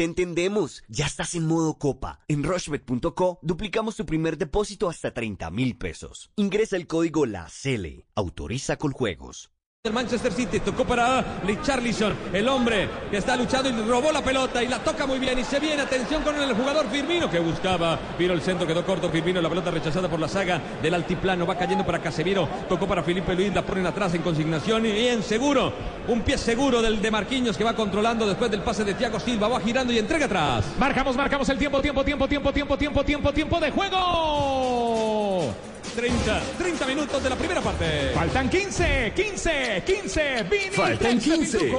Te entendemos. Ya estás en modo copa. En rushbet.co duplicamos tu primer depósito hasta 30 mil pesos. Ingresa el código La CL. Autoriza con juegos. El Manchester City tocó para Richarlison, el hombre que está luchando y robó la pelota y la toca muy bien y se viene, atención con el jugador Firmino que buscaba, vino el centro, quedó corto Firmino, la pelota rechazada por la saga del altiplano, va cayendo para Casemiro, tocó para Felipe Luis, la ponen atrás en consignación y en seguro, un pie seguro del de Marquinhos que va controlando después del pase de Thiago Silva, va girando y entrega atrás. Marcamos, marcamos el tiempo, tiempo, tiempo, tiempo, tiempo, tiempo, tiempo, tiempo de juego. 30, 30 minutos de la primera parte. Faltan 15, 15, 15. Vinil Faltan 15.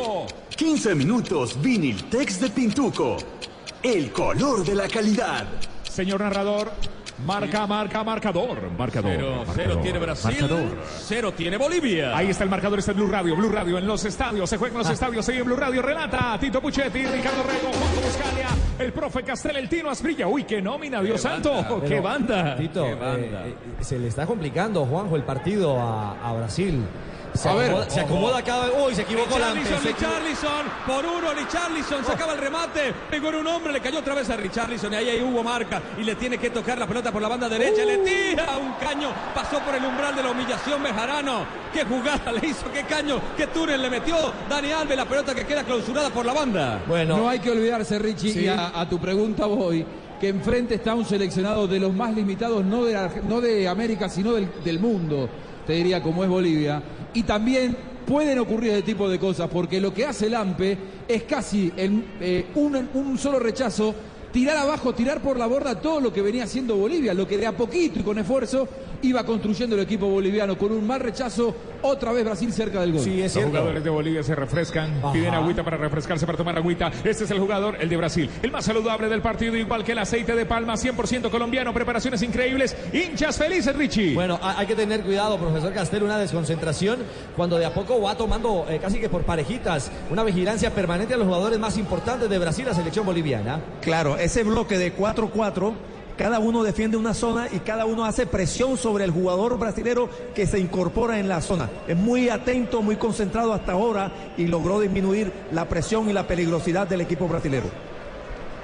15 minutos Vinil Tex de Pintuco. El color de la calidad. Señor narrador, marca, marca, marcador. Marcador. Cero, marcador, cero tiene Brasil, marcador. cero tiene Bolivia. Ahí está el marcador, este es Blue Radio, Blue Radio en los estadios, se juega en los estadios, sigue en Blue Radio, relata Tito Puchetti, Ricardo Rego, Juanjo Buscalia, el profe Castel, el Tino Asprilla, uy, qué nómina, Dios santo, qué Pero, banda. Tito, Qué banda. eh, eh, se le está complicando, Juanjo, el partido a, a Brasil. Se A ver, acomoda, se acomoda cada vez. Uy, se equivocó. Richarlison, Richarlison, por uno, Richarlison sacaba el remate, pegó en un hombre, le cayó otra vez a Richarlison y ahí, ahí hubo marca y le tiene que tocar la pelota por la banda derecha, le tira un caño, pasó por el umbral de la humillación Bejarano, qué jugada le hizo, qué caño, qué túnel le metió Dani Alves, la pelota que queda clausurada por la banda. Bueno, No hay que olvidarse, Richie, Sí. y a, a tu pregunta voy, que enfrente está un seleccionado de los más limitados, no de, no de América, sino del, del mundo, te diría, como es Bolivia. Y también pueden ocurrir ese tipo de cosas, porque lo que hace Lampe es casi eh, un solo rechazo, tirar abajo, tirar por la borda todo lo que venía haciendo Bolivia, lo que de a poquito y con esfuerzo iba construyendo el equipo boliviano, con un mal rechazo, otra vez Brasil cerca del gol. sí, es Los cierto. jugadores de Bolivia se refrescan, Ajá. piden agüita para refrescarse, para tomar agüita. Este es el jugador, el de Brasil, el más saludable del partido, igual que el aceite de palma, 100% colombiano, preparaciones increíbles, hinchas felices, Richie. Bueno, ha- hay que tener cuidado, profesor Castel, una desconcentración cuando de a poco va tomando eh, casi que por parejitas una vigilancia permanente a los jugadores más importantes de Brasil, la selección boliviana. Claro, ese bloque de 4-4, cada uno defiende una zona y cada uno hace presión sobre el jugador brasilero que se incorpora en la zona. Es muy atento, muy concentrado hasta ahora y logró disminuir la presión y la peligrosidad del equipo brasilero.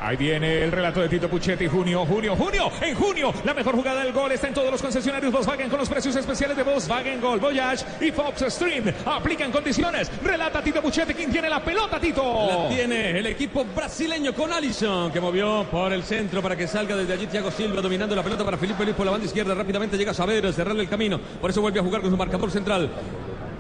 Ahí viene el relato de Tito Puchetti, junio, junio, junio, en junio, la mejor jugada del gol está en todos los concesionarios Volkswagen con los precios especiales de Volkswagen Gol, Voyage y Fox Stream. Aplican condiciones. Relata Tito Puchetti, ¿quién tiene la pelota, Tito? La tiene el equipo brasileño con Alisson, que movió por el centro para que salga desde allí Thiago Silva, dominando la pelota para Felipe Luis por la banda izquierda. Rápidamente llega a saber cerrarle el camino. Por eso vuelve a jugar con su marcador central.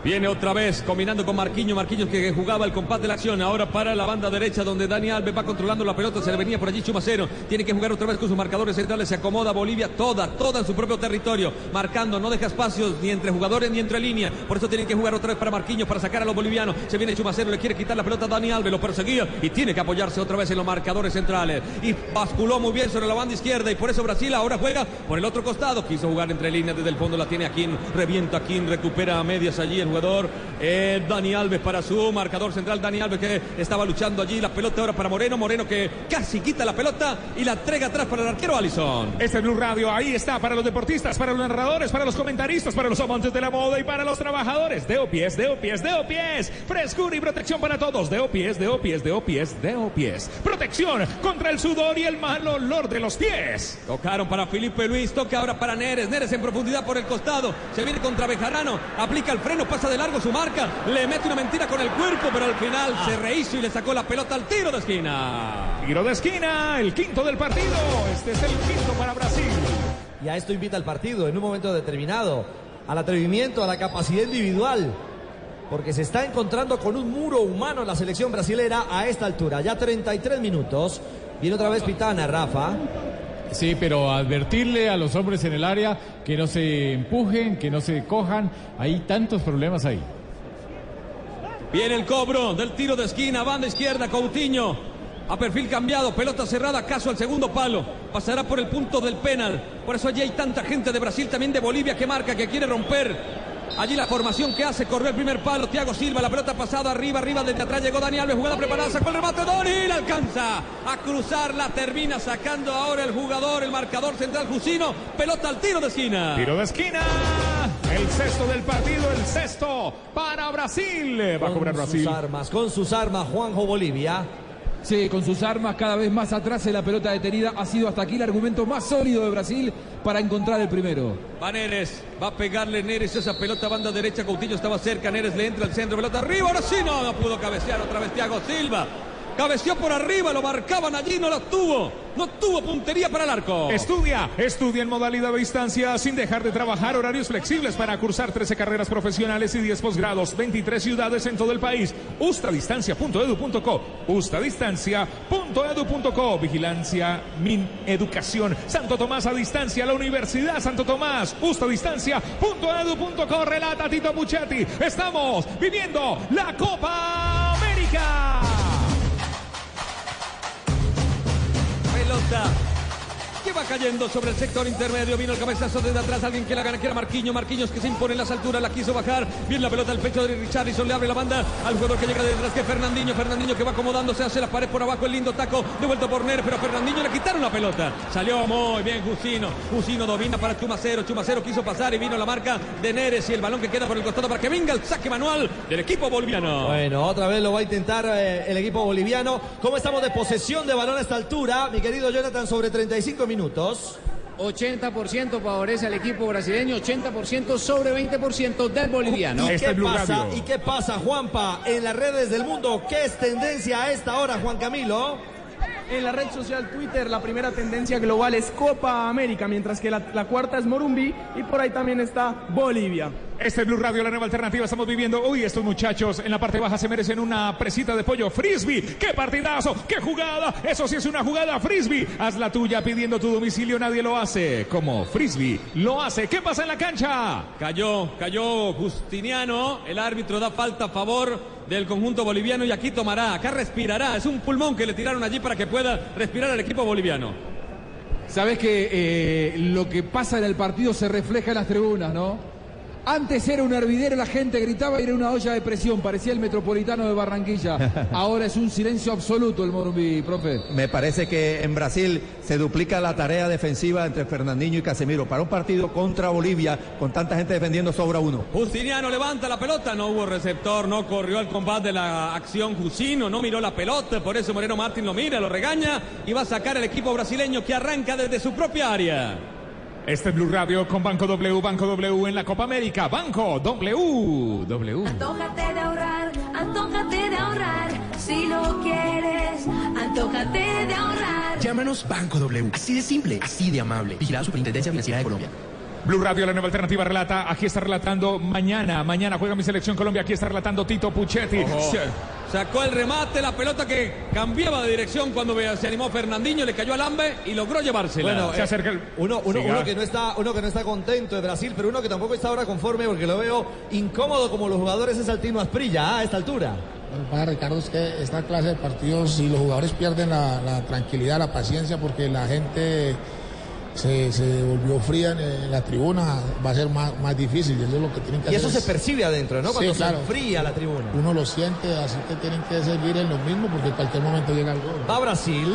Viene otra vez combinando con Marquinhos, Marquinhos que jugaba el compás de la acción, ahora para la banda derecha donde Dani Alves va controlando la pelota, se le venía por allí Chumacero, tiene que jugar otra vez con sus marcadores centrales, se acomoda Bolivia toda, toda en su propio territorio, marcando, no deja espacios ni entre jugadores ni entre líneas, por eso tienen que jugar otra vez para Marquinhos, para sacar a los bolivianos, se viene Chumacero, le quiere quitar la pelota a Dani Alves, lo perseguía y tiene que apoyarse otra vez en los marcadores centrales, y basculó muy bien sobre la banda izquierda. Y por eso Brasil ahora juega por el otro costado, quiso jugar entre líneas desde el fondo, la tiene Aquín, revienta Aquín, recupera a medias allí jugador, eh, Dani Alves para su marcador central, Dani Alves que estaba luchando allí, la pelota ahora para Moreno, Moreno que casi quita la pelota y la entrega atrás para el arquero Alison. Este es Blue Radio, ahí está para los deportistas, para los narradores, para los comentaristas, para los amantes de la moda y para los trabajadores. De pies, de pies, de pies. Frescura y protección para todos. De pies, de pies, de pies, de pies. Protección contra el sudor y el mal olor de los pies. Tocaron para Felipe Luis, toca ahora para Neres, Neres en profundidad por el costado, se viene contra Bejarano, aplica el freno, pasa de largo su marca, le mete una mentira con el cuerpo, pero al final se rehizo y le sacó la pelota al tiro de esquina. Tiro de esquina, el quinto del partido. Este es el quinto para Brasil. Y a esto invita al partido en un momento determinado, al atrevimiento, a la capacidad individual. Porque se está encontrando con un muro humano la selección brasilera a esta altura. Ya 33 minutos. Viene otra vez Pitana, Rafa. Sí, pero advertirle a los hombres en el área que no se empujen, que no se cojan. Hay tantos problemas ahí. Viene el cobro del tiro de esquina, banda izquierda, Coutinho. A perfil cambiado, pelota cerrada, caso al segundo palo. Pasará por el punto del penal. Por eso allí hay tanta gente de Brasil, también de Bolivia, que marca, que quiere romper. Allí la formación que hace, corrió el primer palo, Thiago Silva, la pelota pasada arriba, arriba, desde atrás llegó Dani Alves, jugada preparada, sacó el remate, Doni, la alcanza a cruzarla, termina sacando ahora el jugador, el marcador central Jusino, pelota al tiro de esquina. Tiro de esquina. El sexto del partido, el sexto para Brasil. Va a cobrar Con Brasil. sus armas, con sus armas, Juanjo Bolivia. Sí, con sus armas cada vez más atrás en la pelota detenida. Ha sido hasta aquí el argumento más sólido de Brasil para encontrar el primero. Va Neres, va a pegarle Neres esa pelota banda derecha. Coutinho estaba cerca, Neres le entra al centro, pelota arriba. Ahora sí, no, no pudo cabecear otra vez Thiago Silva. Cabeció por arriba, lo marcaban allí, no la tuvo. No tuvo puntería para el arco. Estudia, estudia en modalidad de distancia sin dejar de trabajar horarios flexibles para cursar 13 carreras profesionales y 10 posgrados, 23 ciudades en todo el país. Ustadistancia.edu.co, ustadistancia.edu.co, vigilancia, min, educación. Santo Tomás a distancia, la Universidad Santo Tomás, ustadistancia.edu.co, relata Tito Muchetti. Estamos viviendo la Copa América. Pelota que va cayendo sobre el sector intermedio. Vino el cabezazo desde atrás. Alguien que la gana, que era Marquinhos. Marquinhos que se impone en las alturas. La quiso bajar. Viene la pelota al pecho de Richarlison. Le abre la banda al jugador que llega detrás, que es Fernandinho. Fernandinho que va acomodándose. Hace la pared por abajo. El lindo taco. Devuelto por Ner. Pero a Fernandinho le quitaron la pelota. Salió muy bien Jusino. Jusino domina para Chumacero. Chumacero quiso pasar y vino la marca de Neres. Y el balón que queda por el costado para que venga el saque manual del equipo boliviano. Bueno, otra vez lo va a intentar eh, el equipo boliviano. ¿Cómo estamos de posesión de balón a esta altura? Mi querido Jonathan, sobre 35 minutos. 80% favorece al equipo brasileño, 80% sobre 20% del boliviano. ¿Y Este qué Blue pasa? Radio. ¿Y qué pasa, Juanpa, en las redes del mundo? ¿Qué es tendencia a esta hora, Juan Camilo? En la red social Twitter, la primera tendencia global es Copa América, mientras que la, la cuarta es Morumbi y por ahí también está Bolivia. Este es Blue Radio, la nueva alternativa. Estamos viviendo. Uy, estos muchachos en la parte baja se merecen una presita de pollo. Frisbee, qué partidazo, qué jugada. Eso sí es una jugada. Frisbee, haz la tuya pidiendo tu domicilio. Nadie lo hace como Frisbee lo hace. ¿Qué pasa en la cancha? Cayó, cayó Justiniano. El árbitro da falta a favor del conjunto boliviano y aquí tomará, acá respirará. Es un pulmón que le tiraron allí para que pueda respirar el equipo boliviano. Sabes que eh, lo que pasa en el partido se refleja en las tribunas, ¿no? Antes era un hervidero, la gente gritaba y era una olla de presión, parecía el metropolitano de Barranquilla. Ahora es un silencio absoluto el Morumbi, profe. Me parece que en Brasil se duplica la tarea defensiva entre Fernandinho y Casemiro. Para un partido contra Bolivia, con tanta gente defendiendo, sobra uno. Justiniano levanta la pelota, no hubo receptor, no corrió al combate de la acción Jusino, no miró la pelota, por eso Moreno Martín lo mira, lo regaña y va a sacar el equipo brasileño que arranca desde su propia área. Este es Blue Radio con Banco W, Banco W en la Copa América. Banco W, W. Antójate de ahorrar, antójate de ahorrar. Si lo quieres, antójate de ahorrar. Llámanos Banco W. Así de simple, así de amable. Vigilado Superintendencia Financiera de Colombia. Blue Radio, la nueva alternativa relata. Aquí está relatando mañana. Mañana juega mi selección Colombia. Aquí está relatando Tito Puchetti. Ojo. Sacó el remate, la pelota que cambiaba de dirección cuando se animó Fernandinho, le cayó al Ambe y logró llevársela. Bueno, Se eh, acerca el- uno, uno, Siga. uno que no está, uno que no está contento de Brasil, pero uno que tampoco está ahora conforme porque lo veo incómodo como los jugadores es Altino Asprilla ah, a esta altura. Que pasa, Ricardo, es que esta clase de partidos, si los jugadores pierden la, la tranquilidad, la paciencia, porque la gente se, se volvió fría en, en la tribuna, va a ser más, más difícil. Y eso es lo que tienen que Y hacer. eso se percibe adentro, ¿no? Cuando Sí, claro. se enfría la tribuna. Uno lo siente, así que tienen que seguir en lo mismo, porque en cualquier momento llega el gol. Va Brasil.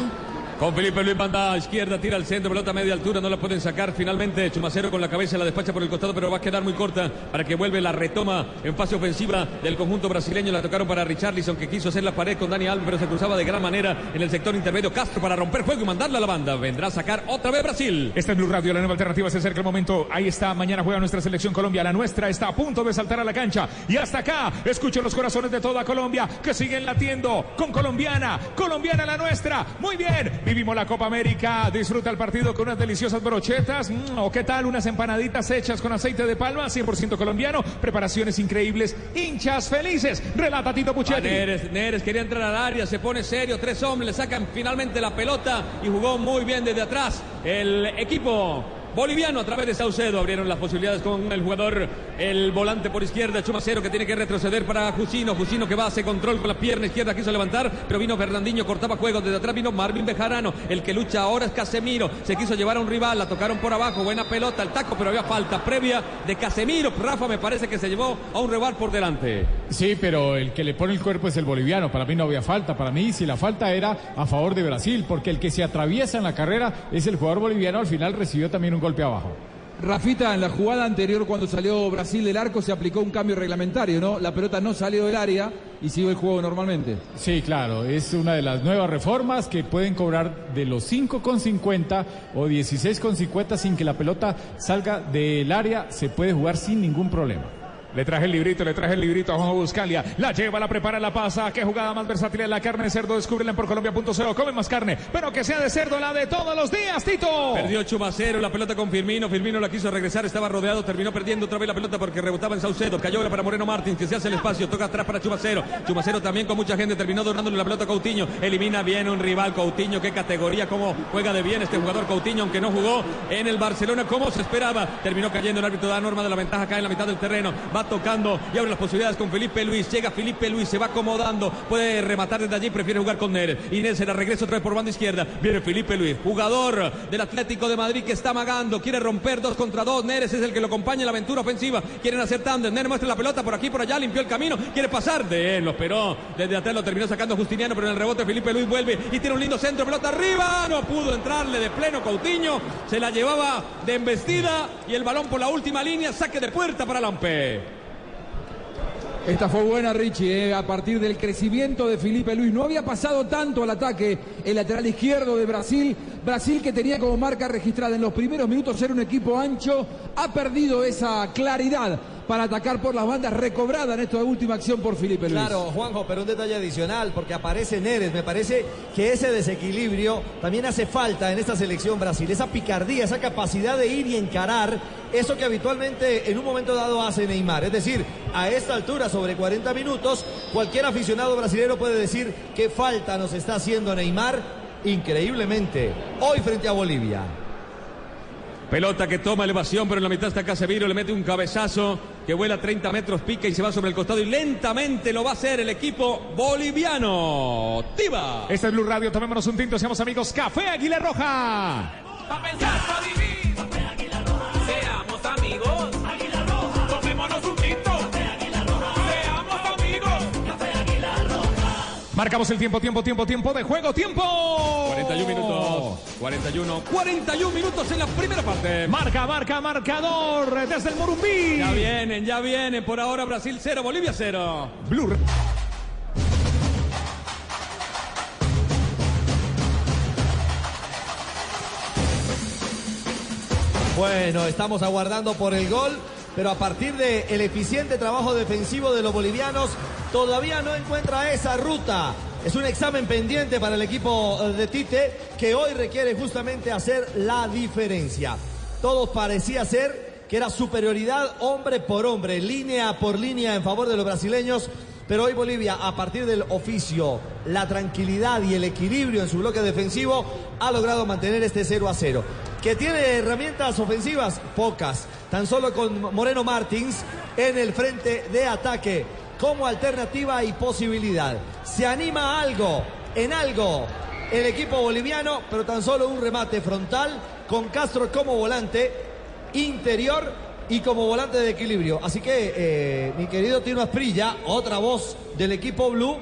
Con Felipe Luis banda izquierda, tira al centro, pelota a media altura, no la pueden sacar. Finalmente Chumacero con la cabeza la despacha por el costado, pero va a quedar muy corta para que vuelve la retoma en fase ofensiva del conjunto brasileño. La tocaron para Richarlison que quiso hacer la pared con Dani Alves, pero se cruzaba de gran manera en el sector intermedio. Castro para romper fuego y mandarla a la banda. Vendrá a sacar otra vez Brasil. Este es Blue Radio, la nueva alternativa. Se acerca el momento. Ahí está. Mañana juega nuestra selección Colombia. La nuestra está a punto de saltar a la cancha. Y hasta acá, escucho los corazones de toda Colombia que siguen latiendo con colombiana. Colombiana la nuestra. Muy bien. Vivimos la Copa América. Disfruta el partido con unas deliciosas brochetas. Mm, ¿O qué tal? Unas empanaditas hechas con aceite de palma, 100% colombiano. Preparaciones increíbles. Hinchas felices. Relata Tito Va Puchetti. Neres, Neres quería entrar al área, se pone serio, tres hombres le sacan finalmente la pelota y jugó muy bien desde atrás el equipo boliviano a través de Saucedo. Abrieron las posibilidades con el jugador, el volante por izquierda, Chumacero que tiene que retroceder para Jusino, Jusino que va a hacer control con la pierna izquierda, quiso levantar, pero vino Fernandinho, cortaba juego, desde atrás vino Marvin Bejarano, el que lucha ahora es Casemiro, se quiso llevar a un rival, la tocaron por abajo, buena pelota, el taco, pero había falta previa de Casemiro, Rafa me parece que se llevó a un rival por delante. Sí, pero el que le pone el cuerpo es el boliviano. Para mí no había falta. Para mí, si la falta era a favor de Brasil, porque el que se atraviesa en la carrera es el jugador boliviano. Al final recibió también un golpe abajo. Rafita, en la jugada anterior cuando salió Brasil del arco se aplicó un cambio reglamentario, ¿no? La pelota no salió del área y siguió el juego normalmente. Sí, claro, es una de las nuevas reformas que pueden cobrar de los 5,50 o 16,50 sin que la pelota salga del área, se puede jugar sin ningún problema. Le traje el librito, le traje el librito a Juanjo Buscalia. La lleva, la prepara, la pasa. Qué jugada más versátil la carne de cerdo. Descúbrela por Colombia.co. Come más carne, pero que sea de cerdo la de todos los días, Tito. Perdió Chumacero, la pelota con Firmino. Firmino la quiso regresar, estaba rodeado, terminó perdiendo otra vez la pelota porque rebotaba en Saucedo. Cayó para Moreno Martins, que se hace el espacio, toca atrás para Chumacero. Chumacero también con mucha gente, terminó donándole la pelota a Coutinho. Elimina bien un rival, Coutinho. Qué categoría, cómo juega de bien este jugador Coutinho, aunque no jugó en el Barcelona como se esperaba. Terminó cayendo el árbitro da norma de la ventaja acá en la mitad del terreno. Va tocando y abre las posibilidades con Felipe Luis. Llega Felipe Luis, se va acomodando. Puede rematar desde allí, prefiere jugar con Neres. Inés se la regresa otra vez por banda izquierda. Viene Felipe Luis, jugador del Atlético de Madrid que está amagando. Quiere romper dos contra dos. Neres es el que lo acompaña en la aventura ofensiva. Quieren hacer tándem. Neres muestra la pelota por aquí, por allá. Limpió el camino. Quiere pasar de él. Lo esperó. Desde atrás lo terminó sacando Justiniano, pero en el rebote Felipe Luis vuelve y tiene un lindo centro. Pelota arriba. No pudo entrarle de pleno Coutinho. Se la llevaba de embestida y el balón por la última línea. Saque de puerta para Lampe. Esta fue buena, Richie, eh, a partir del crecimiento de Felipe Luis. No había pasado tanto al ataque el lateral izquierdo de Brasil. Brasil que tenía como marca registrada en los primeros minutos ser un equipo ancho, ha perdido esa claridad para atacar por las bandas, recobrada en esta última acción por Felipe Luis. Claro, Juanjo, pero un detalle adicional, porque aparece Neres. Me parece que ese desequilibrio también hace falta en esta selección Brasil. Esa picardía, esa capacidad de ir y encarar eso que habitualmente en un momento dado hace Neymar. Es decir, a esta altura, sobre 40 minutos, cualquier aficionado brasileño puede decir qué falta nos está haciendo Neymar increíblemente hoy frente a Bolivia. Pelota que toma elevación, pero en la mitad está Casemiro, le mete un cabezazo que vuela 30 metros, pica y se va sobre el costado y lentamente lo va a hacer el equipo boliviano. ¡Tiva! Este es Blue Radio, tomémonos un tinto, seamos amigos. Café Aguila Roja. Pa' pensar, pa' vivir. Marcamos el tiempo, tiempo, tiempo, tiempo de juego, tiempo. 41 minutos. 41. 41 minutos en la primera parte. Marca, marca, marcador desde el Morumbí. Ya vienen, ya vienen. Por ahora Brasil 0, Bolivia 0. Blue. Bueno, estamos aguardando por el gol, pero a partir del eficiente trabajo defensivo de los bolivianos, todavía no encuentra esa ruta. Es un examen pendiente para el equipo eh, de Tite que hoy requiere justamente hacer la diferencia. Todo parecía ser que era superioridad hombre por hombre, línea por línea en favor de los brasileños. Pero hoy Bolivia, a partir del oficio, la tranquilidad y el equilibrio en su bloque defensivo, ha logrado mantener este 0 a 0. Que tiene herramientas ofensivas, pocas. Tan solo con Moreno Martins en el frente de ataque como alternativa y posibilidad. Se anima algo, en algo, el equipo boliviano, pero tan solo un remate frontal con Castro como volante interior y como volante de equilibrio. Así que, eh, mi querido Tino Asprilla, otra voz del equipo blue.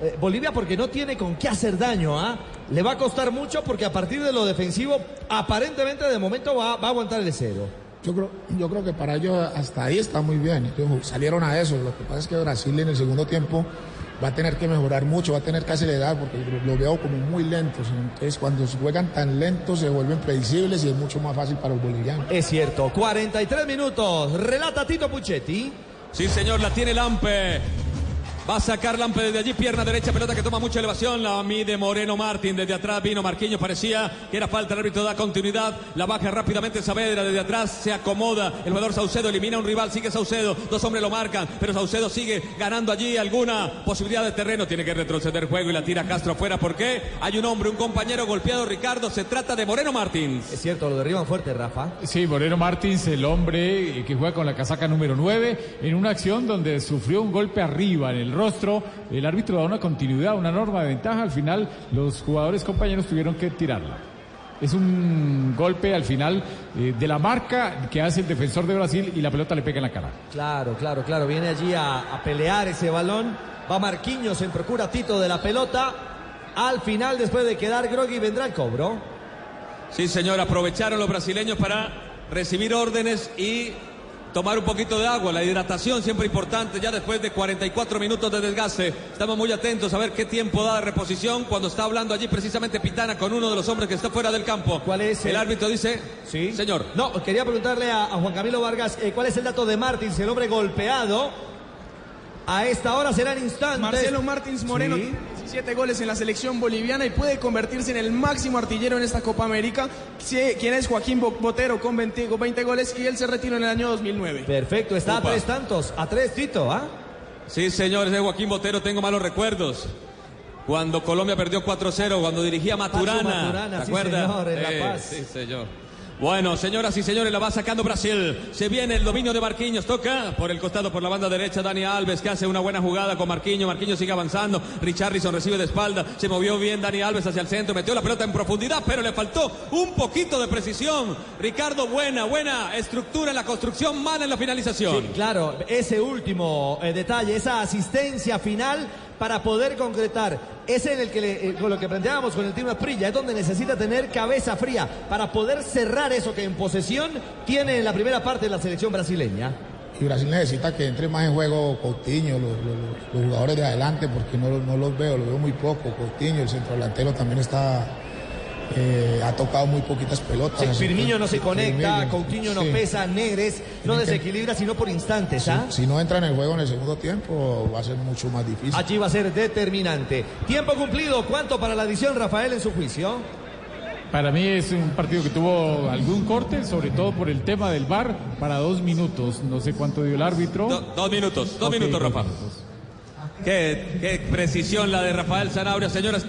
Eh, Bolivia porque no tiene con qué hacer daño, ¿ah? Le va a costar mucho porque a partir de lo defensivo, aparentemente de momento va, va a aguantar el cero. Yo creo, yo creo que para ellos hasta ahí está muy bien. Entonces, salieron a eso. Lo que pasa es que Brasil en el segundo tiempo va a tener que mejorar mucho, va a tener que acelerar porque lo, veo como muy lentos. Entonces cuando juegan tan lentos se vuelven predecibles y es mucho más fácil para los bolivianos. Es cierto, 43 minutos. Relata Tito Puchetti. Sí, señor, la tiene Lampe. Va a sacar Lampe desde allí, pierna derecha, pelota que toma mucha elevación. La mide Moreno Martín. Desde atrás vino Marquinhos, parecía que era falta. El árbitro da continuidad. La baja rápidamente Saavedra. Desde atrás se acomoda. El jugador Saucedo elimina a un rival. Sigue Saucedo. Dos hombres lo marcan. Pero Saucedo sigue ganando allí alguna posibilidad de terreno. Tiene que retroceder juego y la tira Castro afuera. ¿Por qué? Hay un hombre, un compañero golpeado, Ricardo. Se trata de Moreno Martín. Es cierto, lo derriban fuerte, Rafa. Sí, Moreno Martins, el hombre que juega con la casaca número 9, en una acción donde sufrió un golpe arriba en el rostro. El árbitro da una continuidad, una norma de ventaja. Al final, los jugadores compañeros tuvieron que tirarla. Es un golpe al final eh, de la marca que hace el defensor de Brasil y la pelota le pega en la cara. Claro, claro, claro. Viene allí a, a pelear ese balón. Va Marquinhos en procura Tito de la pelota. Al final, después de quedar groggy, vendrá el cobro. Sí, señor, aprovecharon los brasileños para recibir órdenes y tomar un poquito de agua. La hidratación siempre importante, ya después de 44 minutos de desgaste. Estamos muy atentos a ver qué tiempo da de reposición cuando está hablando allí precisamente Pitana con uno de los hombres que está fuera del campo. ¿Cuál es? El árbitro dice, sí, señor. No, quería preguntarle a, a Juan Camilo Vargas eh, cuál es el dato de Martins, el hombre golpeado. A esta hora serán instantes. Marcelo Martins Moreno Sí. 17 goles en la selección boliviana y puede convertirse en el máximo artillero en esta Copa América. Quien es Joaquín Bo- Botero con 20, con 20 goles y él se retiró en el año 2009. Perfecto, está a tres tantos, a tres Tito, ¿ah? Sí, señores, de Joaquín Botero tengo malos recuerdos. Cuando Colombia perdió 4-0, cuando dirigía Maturana. Maturana, ¿Te sí, acuerdas? señor, en La Eh, Paz. Sí, señor. Bueno, señoras y señores, la va sacando Brasil. Se viene el dominio de Marquinhos. Toca por el costado, por la banda derecha, Dani Alves, que hace una buena jugada con Marquinhos. Marquinhos sigue avanzando. Richarlison recibe de espalda. Se movió bien Dani Alves hacia el centro. Metió la pelota en profundidad, pero le faltó un poquito de precisión. Ricardo, buena, buena estructura en la construcción, mala en la finalización. Sí, claro, ese último eh, detalle, esa asistencia final para poder concretar. Es en el que eh, con lo que planteábamos con el Tino Esprilla, es donde necesita tener cabeza fría para poder cerrar eso que en posesión tiene en la primera parte de la selección brasileña. Y Brasil necesita que entre más en juego Coutinho, los jugadores de adelante, porque no, no los veo, los veo muy poco. Coutinho, el centro delantero también está, eh, ha tocado muy poquitas pelotas. Sí, Firmino que- no se conecta, Firmino, Coutinho no sí. pesa, Negres no Tienen que- desequilibra sino por instantes, ¿ah? Si no entra en el juego en el segundo tiempo, va a ser mucho más difícil. Allí va a ser determinante. Tiempo cumplido, ¿cuánto para la adición, Rafael, en su juicio? Para mí es un partido que tuvo algún corte, sobre todo por el tema del VAR, para dos minutos. No sé cuánto dio el árbitro. Do- dos minutos, dos minutos, dos Rafa. Qué, qué precisión la de Rafael Zanabria, señoras.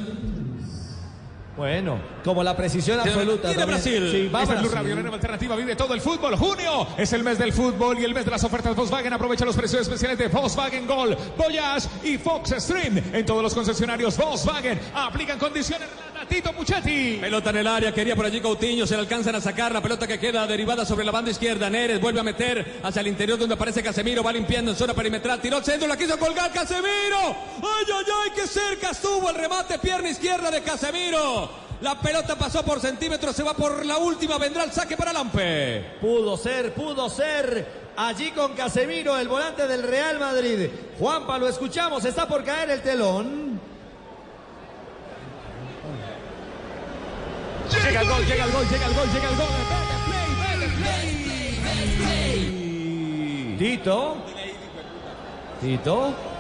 Bueno, como la precisión absoluta. Viene. Brasil. Sí, va Esta es Blue Brasil. Radio, la nueva alternativa. Vive todo el fútbol. Junio es el mes del fútbol y el mes de las ofertas Volkswagen. Aprovecha los precios especiales de Volkswagen Gol, Voyage y Fox Stream. En todos los concesionarios Volkswagen. Aplican condiciones. Tito Puchetti. Pelota en el área, quería por allí Coutinho, se le alcanzan a sacar la pelota que queda derivada sobre la banda izquierda. Neres vuelve a meter hacia el interior donde aparece Casemiro, va limpiando en zona perimetral, tiró al centro, la quiso colgar Casemiro. ¡Ay, ay, ay! ¡Qué cerca estuvo el remate, pierna izquierda de Casemiro! La pelota pasó por centímetros, se va por la última, vendrá el saque para Lampe. Pudo ser, pudo ser. Allí con Casemiro, el volante del Real Madrid. Juanpa, lo escuchamos, está por caer el telón. Llega el gol, llega el gol, llega el gol, llega el gol. Tito. Tito.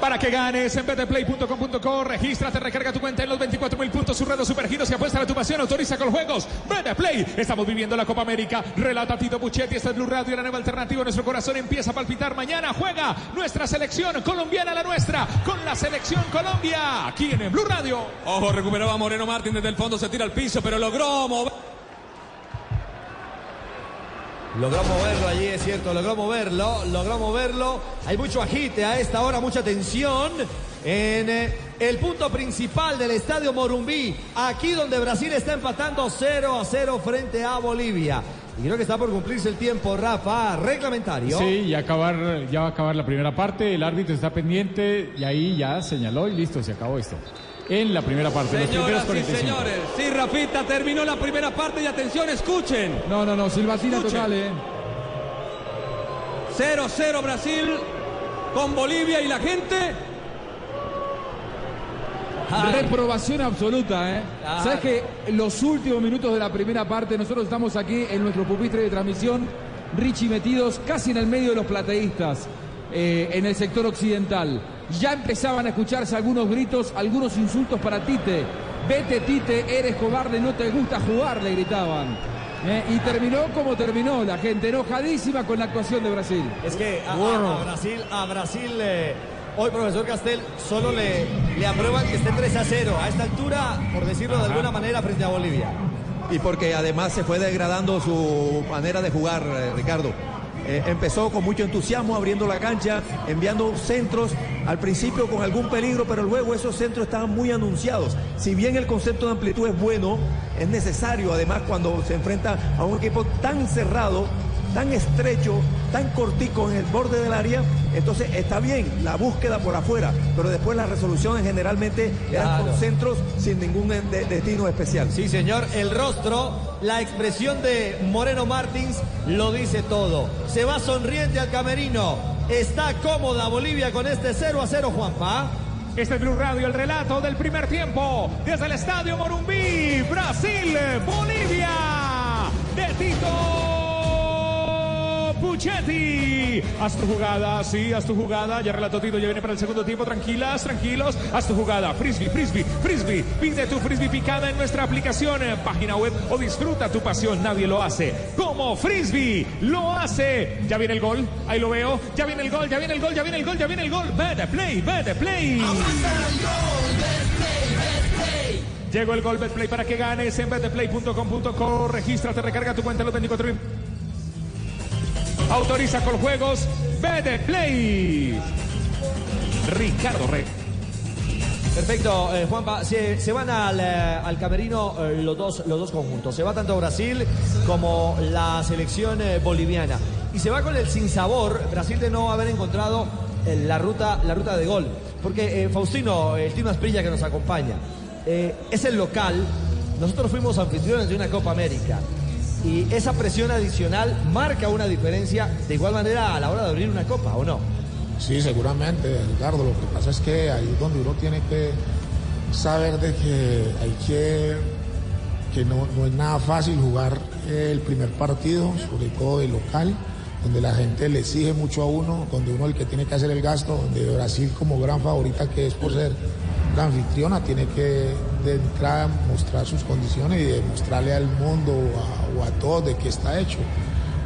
Para que ganes en betplay.com.co, regístrate, recarga tu cuenta en los 24 mil puntos, su red de supergiros y apuesta a tu pasión, autoriza con juegos. Betplay, estamos viviendo la Copa América. Relata Tito Puchetti, esta es Blue Radio, la nueva alternativa. Nuestro corazón empieza a palpitar. Mañana juega nuestra selección colombiana, la nuestra, con la selección Colombia, aquí en Blue Radio. Ojo, recuperaba Moreno Martín desde el fondo, se tira al piso, pero logró mover. Logró moverlo allí, es cierto, logró moverlo, logró moverlo. Hay mucho agite a esta hora, mucha tensión en eh, el punto principal del estadio Morumbí, aquí donde Brasil está empatando 0 a 0 frente a Bolivia. Y creo que está por cumplirse el tiempo, Rafa, reglamentario. Sí, ya, acabar, ya va a acabar la primera parte, el árbitro está pendiente y ahí ya señaló y listo, se acabó esto. En la primera parte, los primeros Señoras y 45. señores, sí, Rafita, terminó la primera parte y atención, escuchen. No, no, no, silbatina total, eh. 0-0 Brasil con Bolivia y la gente. Reprobación absoluta, ¿eh? Sabes que los últimos minutos de la primera parte, nosotros estamos aquí en nuestro pupitre de transmisión, Richie metidos casi en el medio de los plateístas, eh, en el sector occidental. Ya empezaban a escucharse algunos gritos, algunos insultos para Tite. Vete, Tite, eres cobarde, no te gusta jugar, le gritaban. Eh, y terminó como terminó, la gente enojadísima con la actuación de Brasil. Es que a, a- a Brasil, a Brasil eh, hoy, profesor Castel, solo le, le aprueban que esté 3 a 0. A esta altura, por decirlo de alguna manera, frente a Bolivia. Y porque además se fue degradando su manera de jugar, eh, Ricardo. Eh, empezó con mucho entusiasmo abriendo la cancha, enviando centros, al principio con algún peligro, pero luego esos centros estaban muy anunciados. Si bien el concepto de amplitud es bueno, es necesario además cuando se enfrenta a un equipo tan cerrado tan estrecho, tan cortico en el borde del área, entonces está bien la búsqueda por afuera, pero después las resoluciones generalmente eran Claro. con centros sin ningún eh, de- destino especial. Sí, señor, el rostro, la expresión de Moreno Martins lo dice todo. Se va sonriente al camerino. Está cómoda Bolivia con este 0 a 0, Juanpa. Este es Blue Radio, el relato del primer tiempo desde el Estadio Morumbí, Brasil, Bolivia, de Tito Puchetti. Haz tu jugada, sí, haz tu jugada. Ya relató Tito, ya viene para el segundo tiempo. Tranquilas, tranquilos. Haz tu jugada. Frisbee, frisbee, frisbee. Pide tu frisbee picada en nuestra aplicación, eh, página web o disfruta tu pasión. Nadie lo hace como frisbee lo hace. Ya viene el gol, ahí lo veo. Ya viene el gol, ya viene el gol, ya viene el gol, ya viene el gol. Vete play, vete play. Llegó el gol Betplay para que ganes en betplay.com.co. Regístrate, recarga tu cuenta en los 24 mil. Autoriza con juegos Betplay. Ricardo Rey. Perfecto, eh, Juanpa. Se, van al, eh, camerino eh, los, dos, los dos conjuntos. Se va tanto Brasil como la selección boliviana. Y se va con el sinsabor, Brasil de no haber encontrado la, ruta, la ruta de gol. Porque Faustino, el Tino Asprilla que nos acompaña, es el local. Nosotros fuimos anfitriones de una Copa América. Y esa presión adicional marca una diferencia de igual manera a la hora de abrir una copa, ¿o no? Sí, seguramente, Ricardo. Lo que pasa es que ahí es donde uno tiene que saber de que hay que que no, no es nada fácil jugar el primer partido, sobre todo de local, donde la gente le exige mucho a uno, donde uno es el que tiene que hacer el gasto, donde Brasil como gran favorita que es por ser la anfitriona tiene que de entrada mostrar sus condiciones y demostrarle al mundo o a, todos de qué está hecho.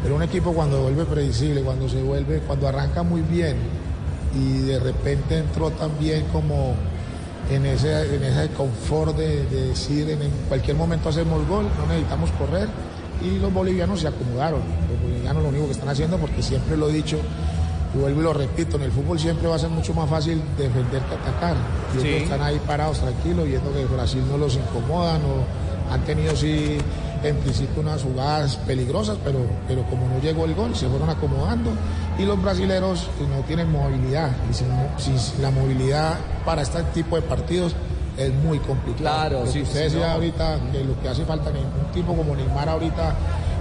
Pero un equipo cuando vuelve predecible, cuando se vuelve, cuando arranca muy bien y de repente entró también como en ese, en ese confort de, de decir en, en cualquier momento hacemos gol, no necesitamos correr y los bolivianos se acomodaron. Los bolivianos lo único que están haciendo, porque siempre lo he dicho, y vuelvo y lo repito, en el fútbol siempre va a ser mucho más fácil defender que atacar. Y ellos Sí. están ahí parados tranquilos, viendo que Brasil no los incomoda, no, han tenido sí en principio unas jugadas peligrosas, pero, pero como no llegó el gol, se fueron acomodando y los brasileros no tienen movilidad y sin, sin- la movilidad para este tipo de partidos es muy complicado. Claro, sí, usted sí, no. ahorita que lo que hace falta, un tipo como Neymar ahorita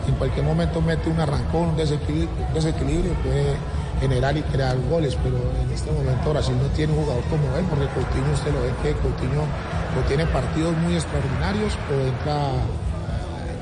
en cualquier momento mete un arrancón, un desequilibrio, un desequilibrio puede generar y crear goles, pero en este momento Brasil no tiene un jugador como él, porque Coutinho usted lo ve que Coutinho o tiene partidos muy extraordinarios o entra,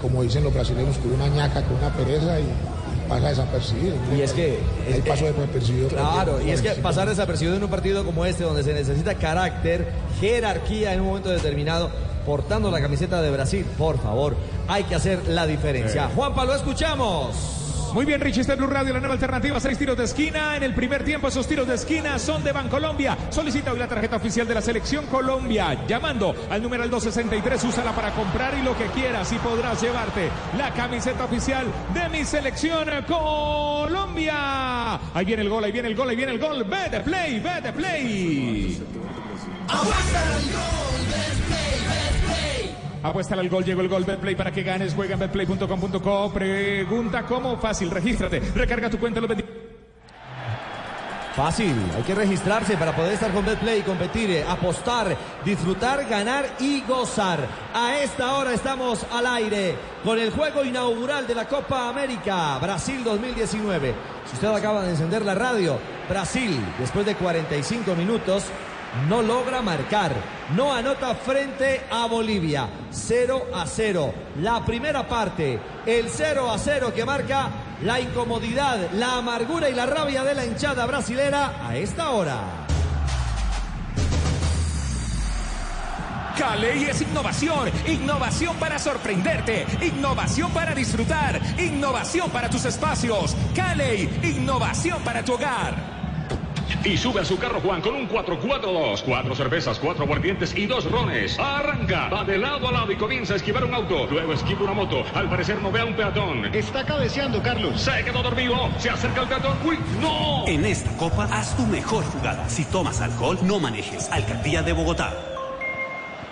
como dicen los brasileños, con una ñaca, con una pereza y, y pasa desapercibido. Y es que- el es que- paso desapercibido. Claro, y es que pasar desapercibido en un partido como este, donde se necesita carácter, jerarquía en un momento determinado, portando la camiseta de Brasil, por favor, hay que hacer la diferencia. Eh. Juanpa, lo escuchamos. Muy bien, Richie, este es Blue Radio, la nueva alternativa, seis tiros de esquina. En el primer tiempo, esos tiros de esquina son de Bancolombia. Solicita hoy la tarjeta oficial de la Selección Colombia. Llamando al numeral 263, úsala para comprar y lo que quieras y podrás llevarte la camiseta oficial de mi Selección Colombia. Ahí viene el gol, ahí viene el gol, ahí viene el gol. Vete play, vete play. Apuesta al gol, llegó el gol Betplay para que ganes. Juega en betplay.com.co. Pregunta cómo fácil. Regístrate, recarga tu cuenta en los 20 Fácil, hay que registrarse para poder estar con Betplay competir, eh, apostar, disfrutar, ganar y gozar. A esta hora estamos al aire con el juego inaugural de la Copa América Brasil 2019. Si usted acaba de encender la radio, Brasil, después de 45 minutos, no logra marcar, no anota frente a Bolivia. 0 a 0. La primera parte, el 0 a 0 que marca la incomodidad, la amargura y la rabia de la hinchada brasilera a esta hora. Caley es innovación, innovación para sorprenderte, innovación para disfrutar, innovación para tus espacios. Caley, innovación para tu hogar. Y sube a su carro Juan con un 442. Cuatro cervezas, cuatro aguardientes y dos rones. Arranca, va de lado a lado y comienza a esquivar un auto. Luego esquiva una moto. Al parecer no ve a un peatón. Está cabeceando, Carlos. Se quedó dormido. Se acerca el peatón. ¡Uy, no! En esta copa, haz tu mejor jugada. Si tomas alcohol, no manejes. Alcaldía de Bogotá.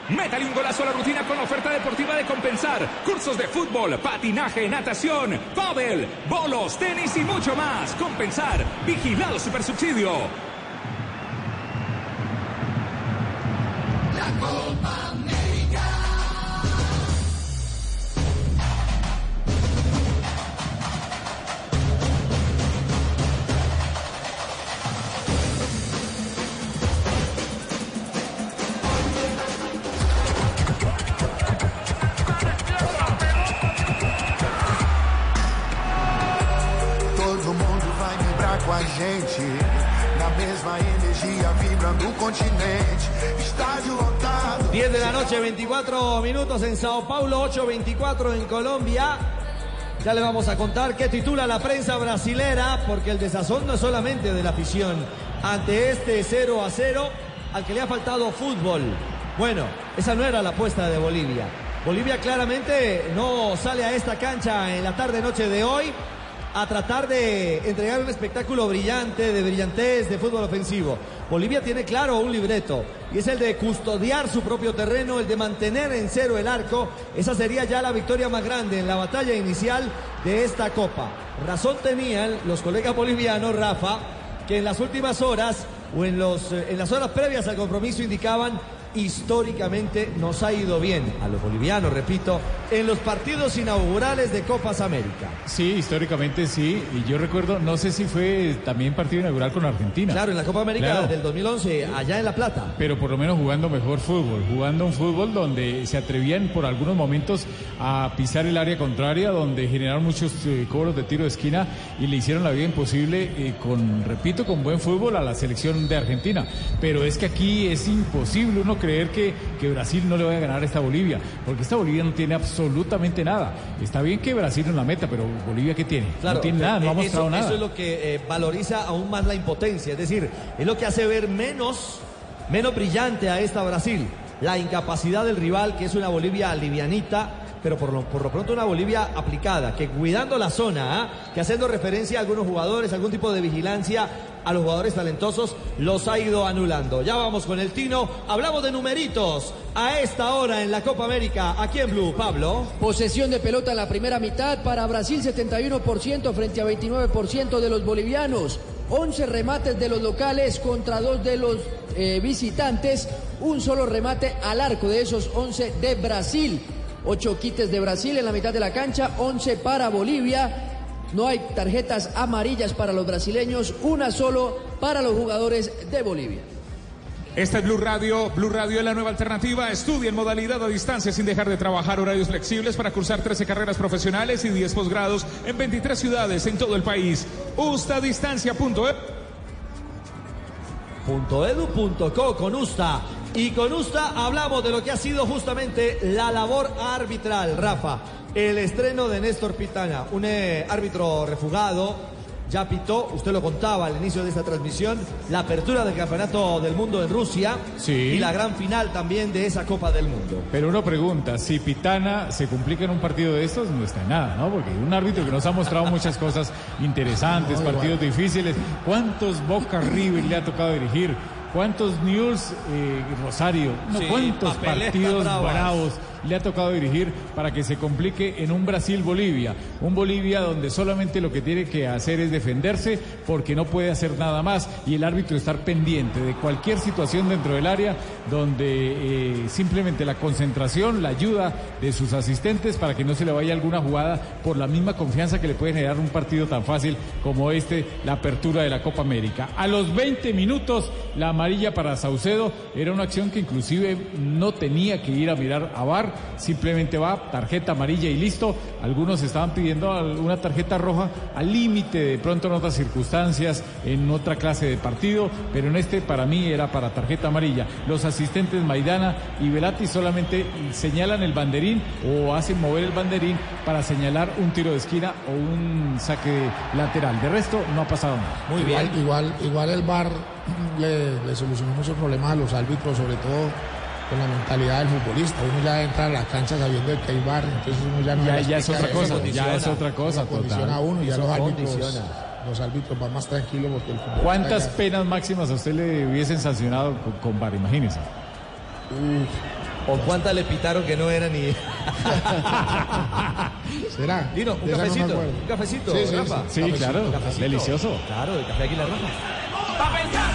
Métale un golazo a la rutina con la oferta deportiva de compensar. Cursos de fútbol, patinaje, natación, pádel, bolos, tenis y mucho más. Compensar. Vigilado Supersubsidio. La Copa América. 10 de la noche, 24 minutos en Sao Paulo, 8.24 en Colombia. Ya le vamos a contar qué titula la prensa brasilera, porque el desazón no es solamente de la afición. Ante este 0 a 0, al que le ha faltado fútbol. Bueno, esa no era la apuesta de Bolivia. Bolivia claramente no sale a esta cancha en la tarde-noche de hoy a tratar de entregar un espectáculo brillante, de brillantez, de fútbol ofensivo. Bolivia tiene claro un libreto y es el de custodiar su propio terreno, el de mantener en cero el arco. Esa sería ya la victoria más grande en la batalla inicial de esta Copa. Razón tenían los colegas bolivianos, Rafa, que en las últimas horas o en, los, eh, en las horas previas al compromiso indicaban históricamente nos ha ido bien a los bolivianos, repito, en los partidos inaugurales de Copas América. Sí, históricamente sí. Y yo recuerdo, no sé si fue también partido inaugural con Argentina. Claro, en la Copa América Claro. del 2011, allá en La Plata. Pero por lo menos jugando mejor fútbol, jugando un fútbol donde se atrevían por algunos momentos a pisar el área contraria, donde generaron muchos eh, cobros de tiro de esquina y le hicieron la vida imposible eh, con, repito, con buen fútbol a la selección de Argentina. Pero es que aquí es imposible uno creer que, que Brasil no le vaya a ganar a esta Bolivia, porque esta Bolivia no tiene absolutamente nada. Está bien que Brasil no la meta, pero Bolivia ¿qué tiene? Claro, no tiene nada, no ha eh, mostrado eso, nada. Eso es lo que eh, valoriza aún más la impotencia, es decir, es lo que hace ver menos, menos brillante a esta Brasil. La incapacidad del rival, que es una Bolivia livianita, pero por lo, por lo pronto una Bolivia aplicada, que cuidando la zona, ¿ah? que haciendo referencia a algunos jugadores, algún tipo de vigilancia a los jugadores talentosos, los ha ido anulando. Ya vamos con el Tino, hablamos de numeritos a esta hora en la Copa América, aquí en Blue, Pablo. Posesión de pelota en la primera mitad para Brasil 71% frente a 29% de los bolivianos. 11 remates de los locales contra dos de los eh, visitantes. Un solo remate al arco de esos 11 de Brasil. 8 quites de Brasil en la mitad de la cancha, 11 para Bolivia. No hay tarjetas amarillas para los brasileños, una solo para los jugadores de Bolivia. Esta es Blue Radio. Blue Radio es la nueva alternativa. Estudia en modalidad a distancia sin dejar de trabajar horarios flexibles para cursar 13 carreras profesionales y 10 posgrados en 23 ciudades en todo el país. Ustadistancia.e. .edu.co con USTA. Y con USTA hablamos de lo que ha sido justamente la labor arbitral, Rafa. El estreno de Néstor Pitana, un eh, árbitro refugado. Ya pitó, usted lo contaba al inicio de esta transmisión, la apertura del Campeonato del Mundo en Rusia Sí. y la gran final también de esa Copa del Mundo. Pero uno pregunta, si Pitana se complica en un partido de estos, no está en nada, ¿no? Porque un árbitro que nos ha mostrado muchas cosas interesantes, No, partidos difíciles. ¿Cuántos Boca River le ha tocado dirigir? ¿Cuántos News eh, Rosario? No, Sí, ¿Cuántos partidos bravos le ha tocado dirigir para que se complique en un Brasil-Bolivia? Un Bolivia donde solamente lo que tiene que hacer es defenderse porque no puede hacer nada más y el árbitro estar pendiente de cualquier situación dentro del área donde eh, simplemente la concentración, la ayuda de sus asistentes para que no se le vaya alguna jugada por la misma confianza que le puede generar un partido tan fácil como este, la apertura de la Copa América. A los 20 minutos, la amarilla para Saucedo era una acción que inclusive no tenía que ir a mirar a VAR, simplemente va, tarjeta amarilla y listo. Algunos estaban pidiendo una tarjeta roja al límite de pronto en otras circunstancias, en otra clase de partido, pero en este para mí era para tarjeta amarilla. Los asistentes Maidana y Velati solamente señalan el banderín o hacen mover el banderín para señalar un tiro de esquina o un saque lateral. De resto no ha pasado nada. igual, Igual, igual el VAR le, le solucionó muchos problemas a los árbitros, sobre todo con la mentalidad del futbolista. Uno ya entra a la cancha sabiendo que hay VAR, entonces uno ya no Ya- ya es otra cosa, ya es otra cosa, condiciona total. a uno y ya los árbitros, los árbitros van más tranquilos porque el futbolista ¿Cuántas ya- penas máximas a usted le hubiesen sancionado con, con VAR? Imagínese. Uf, ¿O cuántas le pitaron que no eran ni... ¿Será? Dino, un no cafecito, un cafecito, Sí, sí, Rafa. sí. Sí, claro. Cafecito. Delicioso. Claro, el café aquí la Rafa. Pa' pensar,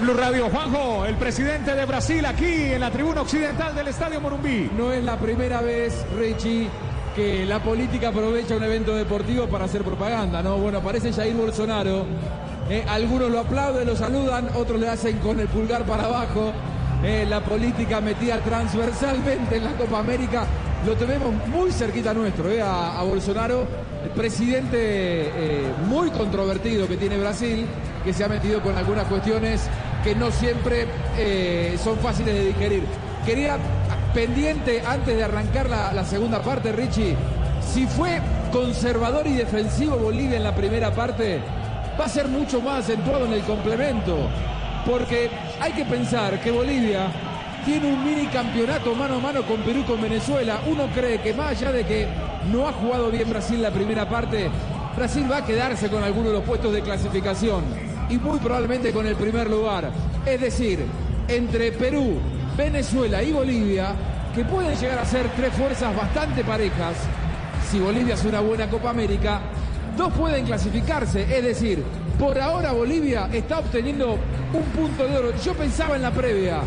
Blue Radio, Juanjo, el presidente de Brasil aquí en la tribuna occidental del Estadio Morumbí. No es la primera vez, Richie, que la política aprovecha un evento deportivo para hacer propaganda, ¿no? Bueno, aparece Jair Bolsonaro. eh, algunos lo aplauden, lo saludan, otros le hacen con el pulgar para abajo. eh, la política metida transversalmente en la Copa América. Lo tenemos muy cerquita nuestro, eh, a, a Bolsonaro, el presidente muy controvertido que tiene Brasil, que se ha metido con algunas cuestiones que no siempre eh, son fáciles de digerir. Quería pendiente antes de arrancar la, segunda parte, Richie. Si fue conservador y defensivo Bolivia en la primera parte, va a ser mucho más acentuado en el complemento. Porque hay que pensar que Bolivia tiene un mini campeonato mano a mano con Perú, con Venezuela. Uno cree que más allá de que no ha jugado bien Brasil la primera parte, Brasil va a quedarse con alguno de los puestos de clasificación y muy probablemente con el primer lugar. Es decir, entre Perú, Venezuela y Bolivia, que pueden llegar a ser tres fuerzas bastante parejas, si Bolivia hace una buena Copa América, dos pueden clasificarse. Es decir, por ahora Bolivia está obteniendo un punto de oro. Yo pensaba en la previa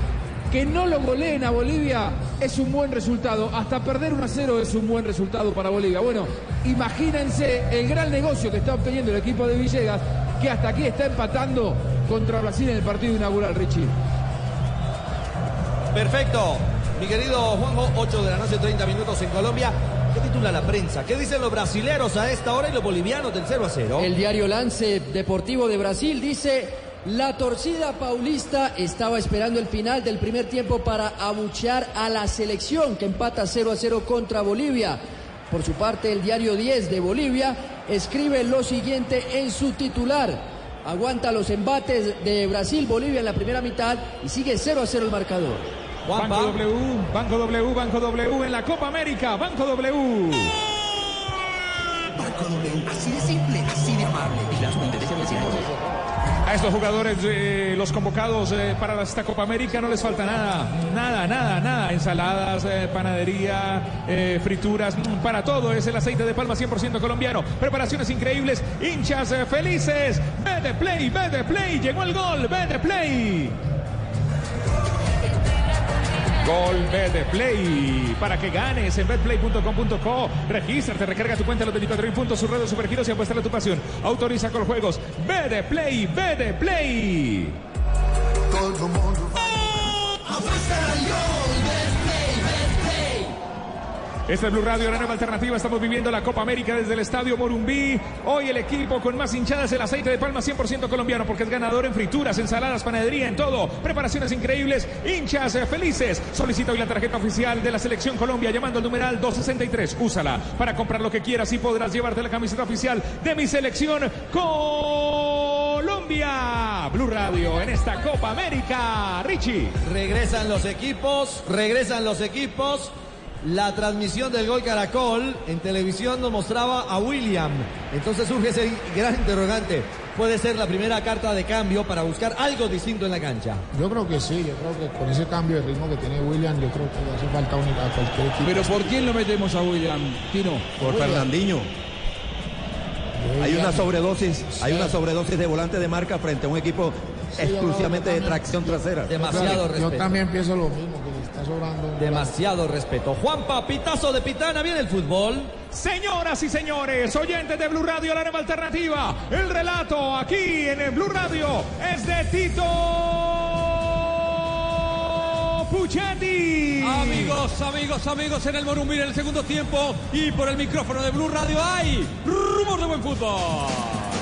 que no lo goleen a Bolivia es un buen resultado. Hasta perder 1 a 0 es un buen resultado para Bolivia. Bueno, imagínense el gran negocio que está obteniendo el equipo de Villegas, que hasta aquí está empatando contra Brasil en el partido inaugural, Richie. Perfecto. Mi querido Juanjo, 8 de la noche, 30 minutos en Colombia. ¿Qué titula la prensa? ¿Qué dicen los brasileros a esta hora y los bolivianos del 0 a 0? El diario Lance Deportivo de Brasil dice, la torcida paulista estaba esperando el final del primer tiempo para abuchear a la selección que empata 0 a 0 contra Bolivia. Por su parte, el diario 10 de Bolivia escribe lo siguiente en su titular. Aguanta los embates de Brasil-Bolivia en la primera mitad y sigue 0 a 0 el marcador. Banco W, Banco W, Banco W en la Copa América, Banco W. Banco W, así de estos jugadores, eh, los convocados eh, para esta Copa América, no les falta nada, nada, nada, nada. Ensaladas, eh, panadería, frituras, mm, para todo es el aceite de palma 100% colombiano. Preparaciones increíbles, hinchas felices. Ve de play, ve de play, llegó el gol, ve de play. Gol B de Play para que ganes en betplay.com.co. Regístrate, recarga tu cuenta los 24 puntos, sus redes supergiros y apuesta a tu pasión. Autoriza con los juegos. B de Play, B de Play. Todo mundo Este es Blue Radio, la nueva alternativa. Estamos viviendo la Copa América desde el Estadio Morumbí. Hoy el equipo con más hinchadas el aceite de palma 100% colombiano porque es ganador en frituras, ensaladas, panadería, en todo. Preparaciones increíbles, hinchas eh, felices. Solicita hoy la tarjeta oficial de la Selección Colombia llamando al numeral 263. Úsala para comprar lo que quieras y podrás llevarte la camiseta oficial de mi selección Colombia. Blue Radio en esta Copa América. Richie. Regresan los equipos, regresan los equipos. La transmisión del gol Caracol en televisión nos mostraba a William. Entonces surge ese gran interrogante. ¿Puede ser la primera carta de cambio para buscar algo distinto en la cancha? Yo creo que sí, yo creo que con ese cambio de ritmo que tiene William, yo creo que le hace falta unir a cualquier equipo. Pero ¿por quién lo metemos a William, Tino? Por Fernandinho. Hay una sobredosis, hay una sobredosis de volante de marca frente a un equipo exclusivamente de tracción trasera. Demasiado Yo respeto. también pienso lo mismo, sobrando. Demasiado respeto. Juanpa, pitazo de pitana, viene el fútbol. Señoras y señores, oyentes de Blue Radio, la nueva alternativa. El relato aquí en el Blue Radio es de Tito Puchetti. Amigos, amigos, amigos, en el Morumbí en el segundo tiempo y por el micrófono de Blue Radio hay rumor de buen fútbol.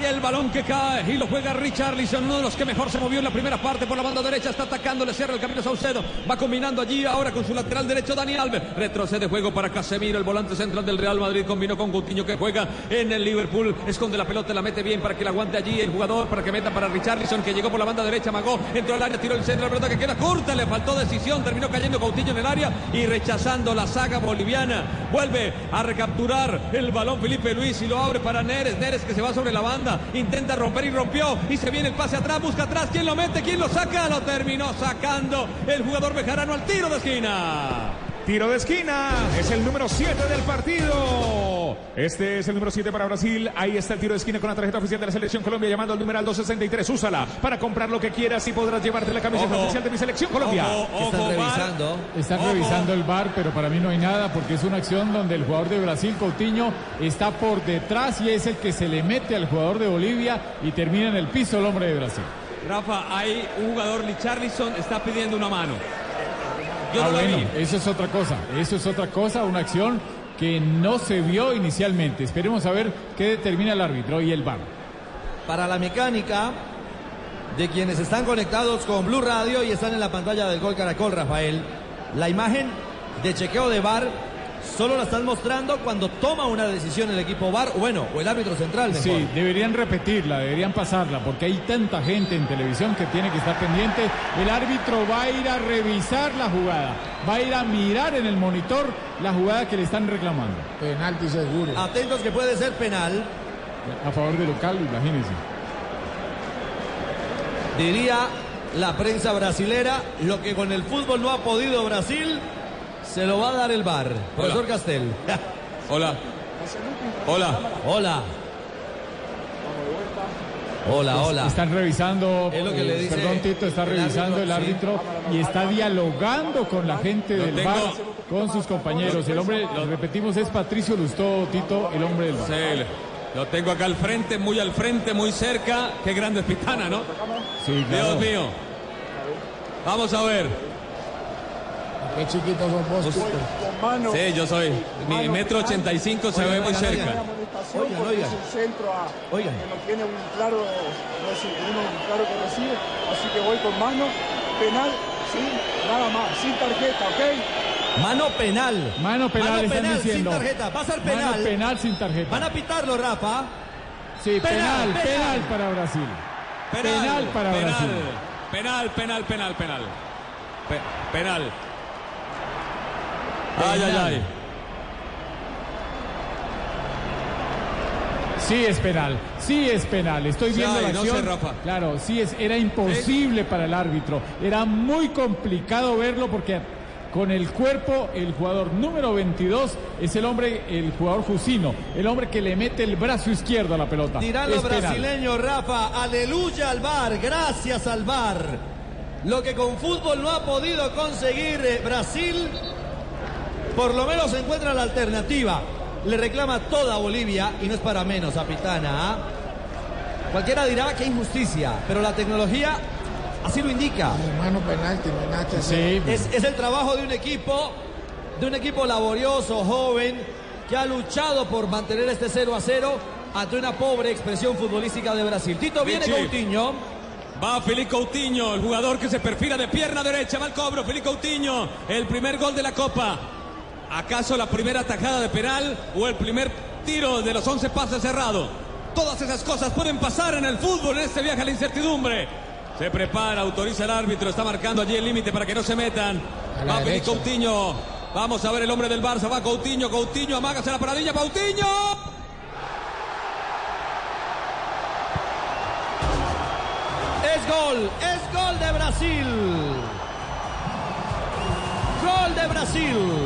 Y El balón que cae y lo juega Richarlison, uno de los que mejor se movió en la primera parte por la banda derecha. Está atacando, le cierra el camino Saucedo. Va combinando allí ahora con su lateral derecho Dani Alves. Retrocede juego para Casemiro, el volante central del Real Madrid. Combinó con Coutinho que juega en el Liverpool. Esconde la pelota, la mete bien para que la aguante allí el jugador, para que meta para Richarlison que llegó por la banda derecha. Magó, entró al área, tiró el centro, la pelota que queda corta. Le faltó decisión, terminó cayendo Coutinho en el área y rechazando la saga boliviana. Vuelve a recapturar el balón Felipe Luis y lo abre para Neres. Neres que se va sobre la banda, intenta romper y rompió. Y se viene el pase atrás, busca atrás. ¿Quién lo mete? ¿Quién lo saca? Lo terminó sacando el jugador Bejarano al tiro de esquina. Tiro de esquina, es el número 7 del partido. Este es el número 7 para Brasil. Ahí está el tiro de esquina con la tarjeta oficial de la Selección Colombia llamando al numeral 263. Úsala para comprar lo que quieras y podrás llevarte la camiseta Ojo. oficial de mi Selección Colombia. Están revisando. Están revisando el bar, pero para mí no hay nada porque es una acción donde el jugador de Brasil, Coutinho, está por detrás y es el que se le mete al jugador de Bolivia y termina en el piso el hombre de Brasil. Rafa, hay un jugador, Richarlison, está pidiendo una mano. Yo Ah, no bueno, vi. eso es otra cosa. Eso es otra cosa, una acción que no se vio inicialmente. Esperemos a ver qué determina el árbitro y el VAR. Para la mecánica de quienes están conectados con Blue Radio y están en la pantalla del Gol Caracol, Rafael, la imagen de chequeo de VAR solo la están mostrando cuando toma una decisión el equipo VAR, o bueno, o el árbitro central mejor. Sí, deberían repetirla, deberían pasarla, porque hay tanta gente en televisión que tiene que estar pendiente. El árbitro va a ir a revisar la jugada, va a ir a mirar en el monitor la jugada que le están reclamando. Penalti seguro. Atentos que puede ser penal. A favor de local, imagínense. Diría la prensa brasilera, lo que con el fútbol no ha podido Brasil, se lo va a dar el VAR. Profesor Castel. Hola. Hola. Hola. Hola, hola. Están revisando, Es lo que le eh, dice perdón Tito, está el revisando árbitro, el sí. árbitro y está dialogando con la gente Lo del tengo. VAR, con sus compañeros. El hombre, lo repetimos, es Patricio Lustó, Tito, el hombre del. Sí, lo tengo acá al frente, muy al frente, muy cerca. Qué grande es Pitana, ¿no? Sí, claro. Dios mío. Vamos a ver. Qué chiquitos son vos, Tito. Sí, yo soy. Mi metro ochenta y cinco se ve muy cerca. Oigan, oigan. centro a, Oigan. que no tiene un claro, no es uno un claro que recibe, así que voy con mano, penal, sí, nada más, sin tarjeta, ¿ok? Mano penal. Mano penal, Mano están penal diciendo. sin tarjeta. Va a ser Mano penal. penal sin tarjeta. Van a pitarlo, Rafa. Sí, penal, Penal, penal, penal. para Brasil. Penal, Penal para penal, Brasil. Penal, penal, penal, penal. Pe- penal. Ay, ay, ay. Sí es penal, sí es penal. Estoy Sí, viendo ay, la no acción. sé, Rafa. Claro, sí es, era imposible para el árbitro. Era muy complicado verlo porque con el cuerpo el jugador número 22 es el hombre, el jugador Jusino, el hombre que le mete el brazo izquierdo a la pelota. Es penal. brasileños, Rafa. Aleluya al VAR. Gracias al VAR. Lo que con fútbol no ha podido conseguir eh, Brasil, por lo menos encuentra la alternativa. Le reclama toda Bolivia y no es para menos a Pitana. ¿ah? Cualquiera dirá que injusticia, pero la tecnología así lo indica. Mano penalti, que hacer. Es, es el trabajo de un equipo, de un equipo laborioso, joven, que ha luchado por mantener este 0 a 0 ante una pobre expresión futbolística de Brasil. Tito viene Vichy. Coutinho. Va Felipe Coutinho, el jugador que se perfila de pierna derecha. Va al cobro, Felipe Coutinho. El primer gol de la Copa. ¿Acaso la primera tajada de penal o el primer tiro de los 11 pases cerrado? Todas esas cosas pueden pasar en el fútbol, en este viaje a la incertidumbre. Se prepara, autoriza el árbitro, está marcando allí el límite para que no se metan. A Va Felipe derecha. Coutinho. Vamos a ver el hombre del Barça. Va Coutinho, Coutinho, amágase la paradilla. Coutinho. Es gol, es gol de Brasil. Gol de Brasil.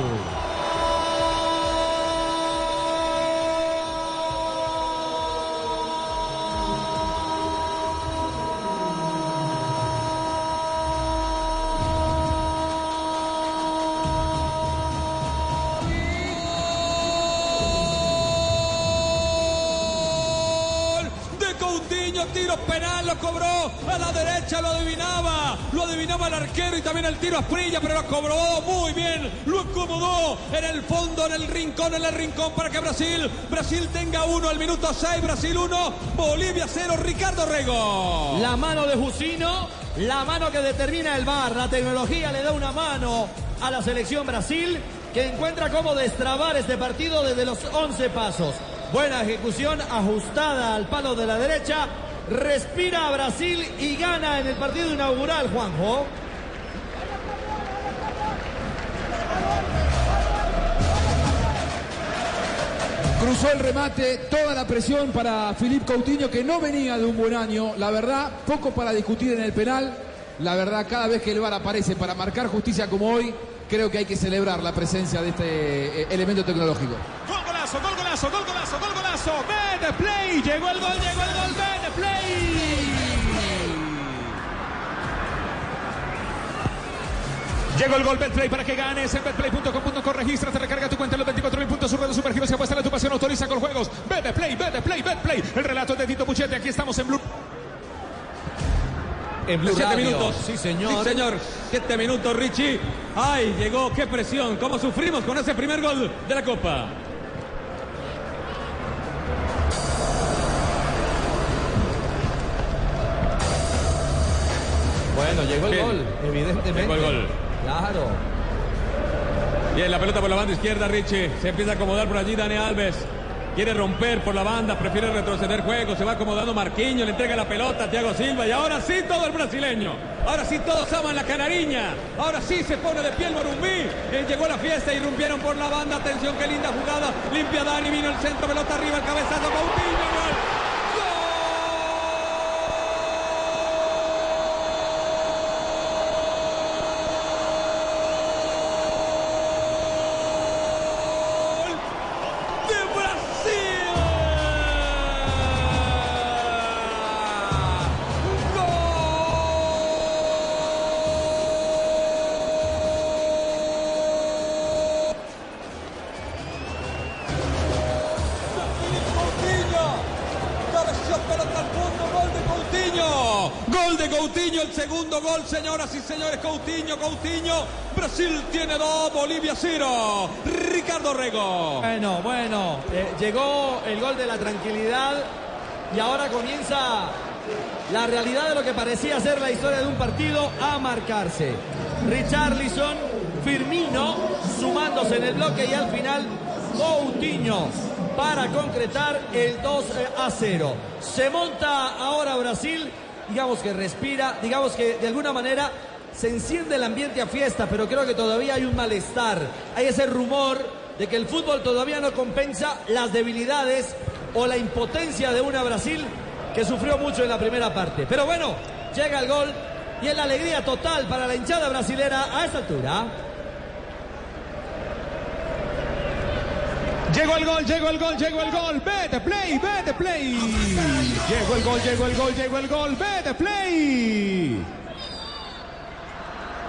Tiro penal, lo cobró a la derecha, lo adivinaba, lo adivinaba el arquero y también el tiro a Frilla, pero lo cobró muy bien, lo acomodó en el fondo, en el rincón, en el rincón para que Brasil, Brasil tenga uno al minuto 6, Brasil 1, Bolivia 0, Ricardo Rego. La mano de Jusino, la mano que determina el VAR, la tecnología le da una mano a la selección Brasil que encuentra cómo destrabar este partido desde los 11 pasos. Buena ejecución, ajustada al palo de la derecha. Respira a Brasil y gana en el partido inaugural, Juanjo. Cruzó el remate, toda la presión para Filipe Coutinho, que no venía de un buen año. La verdad, poco para discutir en el penal. La verdad, cada vez que el VAR aparece para marcar justicia como hoy, creo que hay que celebrar la presencia de este eh, elemento tecnológico. Gol golazo, gol golazo, gol golazo, gol golazo. Play. Llegó el gol, llegó el gol. Llegó el gol Betplay para que ganes en betplay.com.co. Registra, te recarga tu cuenta en los 24 mil puntos. Su red super giros y apuesta tu pasión. Autoriza con juegos. Betplay, Betplay, Betplay. El relato de Tito Puchetti. Aquí estamos en Blue. En Blue Siete Radio. minutos. Sí, señor. Sí, señor. Siete minutos, Richie. Ay, llegó, qué presión. Cómo sufrimos con ese primer gol de la Copa. Bueno, llegó el Bien. gol, evidentemente. Llegó el gol. Claro. Bien, la pelota por la banda izquierda, Richie. Se empieza a acomodar por allí Dani Alves. Quiere romper por la banda, prefiere retroceder juego. Se va acomodando Marquinhos, le entrega la pelota a Thiago Silva. Y ahora sí todo el brasileño. Ahora sí todos aman la canariña. Ahora sí se pone de pie el Morumbí. Eh, llegó la fiesta, irrumpieron por la banda. Atención, qué linda jugada. Limpia Dani, vino el centro, pelota arriba, el cabezazo. Coutinho, gol. Gol, señoras y señores. Coutinho, Coutinho. Brasil tiene dos, Bolivia cero. Ricardo Rego. Bueno, bueno, eh, llegó el gol de la tranquilidad y ahora comienza la realidad de lo que parecía ser la historia de un partido a marcarse. Richarlison, Firmino sumándose en el bloque y al final Coutinho para concretar el 2 a 0. Se monta ahora Brasil, digamos que respira, digamos que de alguna manera se enciende el ambiente a fiesta, pero creo que todavía hay un malestar. Hay ese rumor de que el fútbol todavía no compensa las debilidades o la impotencia de una Brasil que sufrió mucho en la primera parte. Pero bueno, llega el gol y es la alegría total para la hinchada brasilera a esta altura. Llegó el gol, llegó el gol, llegó el gol. Vete play, vete play. Llegó el gol, llegó el gol, llegó el gol. Vete play.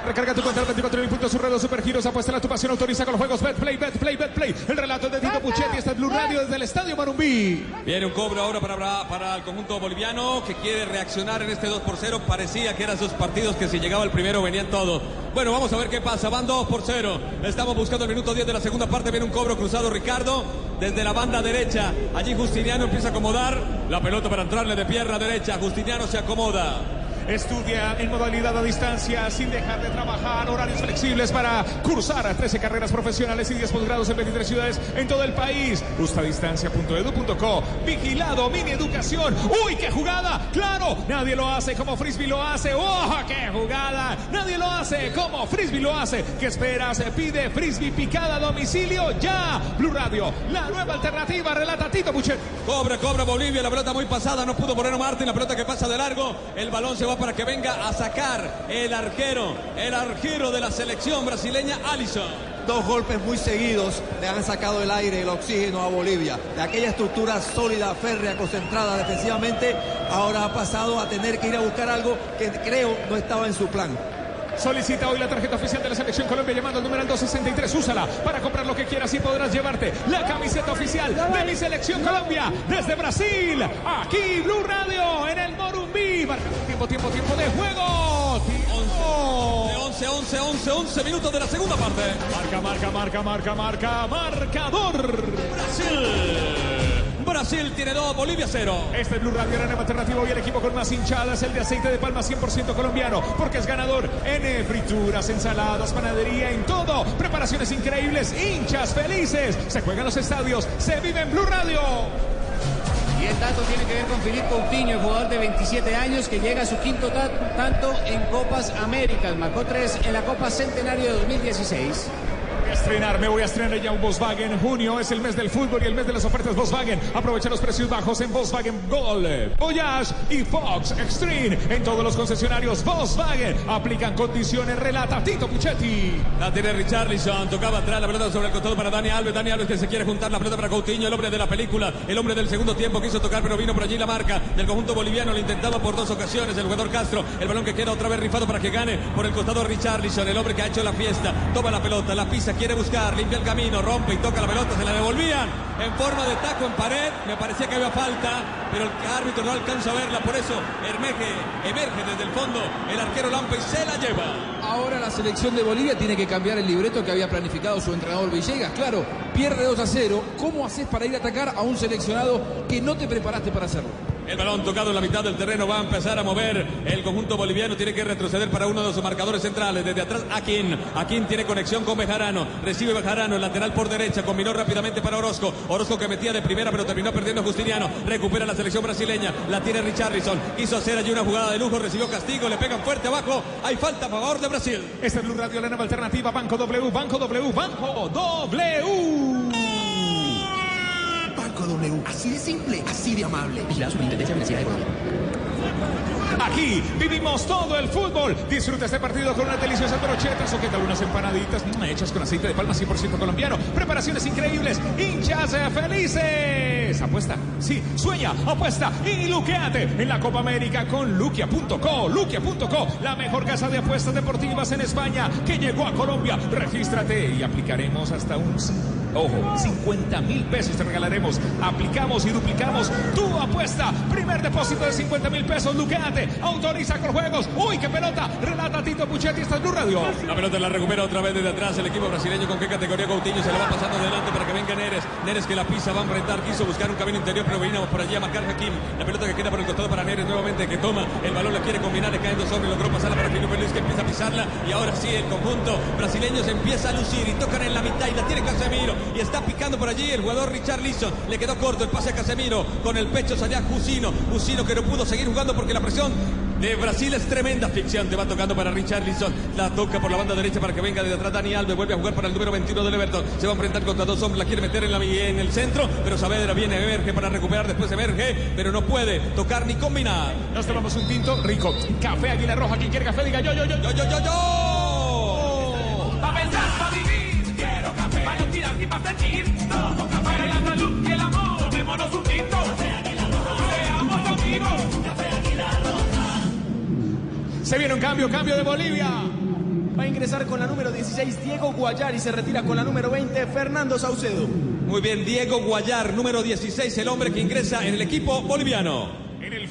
Recarga tu cuenta al 24 mil puntos, su red super giros, apuesta tu pasión, autoriza con los juegos Betplay, Betplay, Betplay. El relato de Tito Puchetti está en Blue Radio desde el Estadio Marumbí. Viene un cobro ahora para, para el conjunto boliviano que quiere reaccionar en este 2 por 0. Parecía que eran sus partidos que si llegaba el primero venían todos. Bueno, vamos a ver qué pasa. Van 2 por 0. Estamos buscando el minuto 10 de la segunda parte. Viene un cobro cruzado Ricardo desde la banda derecha. Allí Justiniano empieza a acomodar la pelota para entrarle de pierna derecha. Justiniano se acomoda. Estudia en modalidad a distancia sin dejar de trabajar, horarios flexibles para cursar a 13 carreras profesionales y 10 posgrados en 23 ciudades en todo el país. Justadistancia.edu.co. Vigilado, mini educación. ¡Uy, qué jugada! ¡Claro! Nadie lo hace como Frisbee lo hace. ¡Oh, qué jugada! Nadie lo hace como Frisbee lo hace. ¿Qué esperas? Pide Frisbee picada a domicilio ya. Blue Radio, la nueva alternativa, relata Tito Buchet. Cobra, cobra Bolivia, la pelota muy pasada, no pudo poner Martín, la pelota que pasa de largo, el balón se va para que venga a sacar el arquero, el arquero de la selección brasileña, Alisson. Dos golpes muy seguidos le han sacado el aire el oxígeno a Bolivia. De aquella estructura sólida, férrea, concentrada defensivamente, ahora ha pasado a tener que ir a buscar algo que creo no estaba en su plan. Solicita hoy la tarjeta oficial de la Selección Colombia llamando al número 263. Úsala para comprar lo que quieras y podrás llevarte la camiseta oficial de mi Selección Colombia desde Brasil. Aquí Blue Radio en el Morumbí. Marcando tiempo, tiempo, tiempo de juego. Tiempo. De 11, 11, 11, 11 minutos de la segunda parte. Marca, marca, marca, marca, marca, marcador. Brasil. Brasil tiene dos, Bolivia cero. Este es Blue Radio, la nueva alternativa. Hoy el equipo con más hinchadas, el de aceite de palma 100% colombiano, porque es ganador en frituras, ensaladas, panadería, en todo. Preparaciones increíbles, hinchas felices. Se juegan los estadios, se vive en Blue Radio. Y el dato tiene que ver con Filipe Coutinho, el jugador de 27 años que llega a su quinto ta- tanto en Copas Américas. Marcó tres en la Copa Centenario de 2016. Estrenar, me voy a estrenar ya un Volkswagen. Junio es el mes del fútbol y el mes de las ofertas Volkswagen. Aprovecha los precios bajos en Volkswagen Gol, Voyage y Fox Extreme. En todos los concesionarios Volkswagen aplican condiciones. Relata Tito Puchetti. La tiene Richarlison, tocaba atrás la pelota sobre el costado para Dani Alves. Dani Alves que se quiere juntar la pelota para Coutinho, el hombre de la película, el hombre del segundo tiempo quiso tocar, pero vino por allí la marca del conjunto boliviano. Lo intentaba por dos ocasiones el jugador Castro. El balón que queda otra vez rifado para que gane por el costado Richarlison, el hombre que ha hecho la fiesta. Toma la pelota, la pisa, quiere buscar, limpia el camino, rompe y toca la pelota, se la devolvían en forma de taco en pared. Me parecía que había falta, pero el árbitro no alcanza a verla, por eso emerge, emerge desde el fondo el arquero Lampe se la lleva. Ahora la selección de Bolivia tiene que cambiar el libreto que había planificado su entrenador Villegas. Claro, pierde 2 a 0. ¿Cómo haces para ir a atacar a un seleccionado que no te preparaste para hacerlo? El balón tocado en la mitad del terreno va a empezar a mover el conjunto boliviano. Tiene que retroceder para uno de sus marcadores centrales. Desde atrás, Akin. Akin tiene conexión con Bejarano. Recibe Bejarano, el lateral por derecha. Combinó rápidamente para Orozco. Orozco que metía de primera, pero terminó perdiendo Justiniano. Recupera la selección brasileña. La tiene Richarlison. Quiso hacer allí una jugada de lujo. Recibió castigo. Le pegan fuerte abajo. Hay falta a favor de Brasil. Este es Blue Radio, la nueva alternativa. Banco W, Banco W, Banco W. Así de simple, así de amable. Vigilado Superintendencia Financiera de Colombia. Aquí vivimos todo el fútbol. Disfruta este partido con unas deliciosas brochetas o qué unas empanaditas mm, hechas con aceite de palma 100% colombiano. Preparaciones increíbles, hinchas eh, felices. Apuesta, sí, sueña, apuesta y luqueate en la Copa América con luquia.co. Luquia.co, la mejor casa de apuestas deportivas en España que llegó a Colombia. Regístrate y aplicaremos hasta un Ojo, 50 mil pesos te regalaremos. Aplicamos y duplicamos tu apuesta. Primer depósito de 50 mil pesos. Luqueate. Autoriza con juegos. Uy, qué pelota. Relata Tito Puchetti. Está en Blue Radio. La pelota la recupera otra vez desde atrás el equipo brasileño. ¿Con qué categoría Coutinho? Se la va pasando adelante para que venga Neres. Neres que la pisa, va a enfrentar. Quiso buscar un camino interior, pero venimos por allí a marcar Hakim. La pelota que queda por el costado para Neres nuevamente que toma. El balón la quiere combinar, le caen dos hombres. Logró pasarla para Filipe Luis que empieza a pisarla. Y ahora sí, el conjunto brasileño se empieza a lucir y tocan en la mitad y la tiene Casemiro. Y está picando por allí el jugador Richard Lisson. Le quedó corto el pase a Casemiro. Con el pecho salía Jusino. Jusino que no pudo seguir jugando porque la presión de Brasil es tremenda asfixiante. Va tocando para Richarlison. La toca por la banda derecha para que venga de atrás Dani Alves. Vuelve a jugar para el número 21 del Everton. Se va a enfrentar contra dos hombres. La quiere meter en, la, en el centro. Pero Saavedra viene, emerge para recuperar. Después emerge. Pero no puede tocar ni combinar. Nos tomamos un tinto rico. Café Águila Roja. Quien quiere café, diga yo, yo, yo, yo, yo, yo, yo. La y el amor, tomémonos un tinto. Seamos amigos. Se viene un cambio, cambio de Bolivia. Va a ingresar con la número 16 Diego Guayar y se retira con la número 20 Fernando Saucedo. Muy bien, Diego Guayar, número 16, el hombre que ingresa en el equipo boliviano.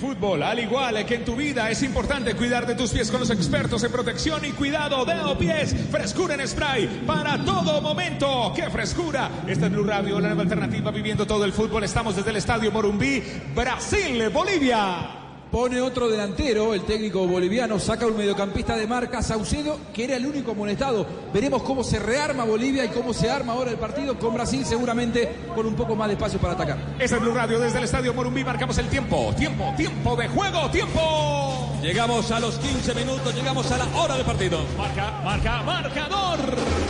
Fútbol, al igual que en tu vida, es importante cuidar de tus pies con los expertos en protección y cuidado de pies. Frescura en spray para todo momento. ¡Qué frescura! Esta es Blue Radio, la nueva alternativa viviendo todo el fútbol. Estamos desde el Estadio Morumbí, Brasil, Bolivia. Pone otro delantero, el técnico boliviano saca un mediocampista de marca, Saucedo, que era el único amonestado. Veremos cómo se rearma Bolivia y cómo se arma ahora el partido con Brasil, seguramente con un poco más de espacio para atacar. Es Blue Radio, desde el Estadio Morumbí marcamos el tiempo. Tiempo, tiempo de juego, tiempo. Llegamos a los 15 minutos, llegamos a la hora del partido. Marca, marca, marcador.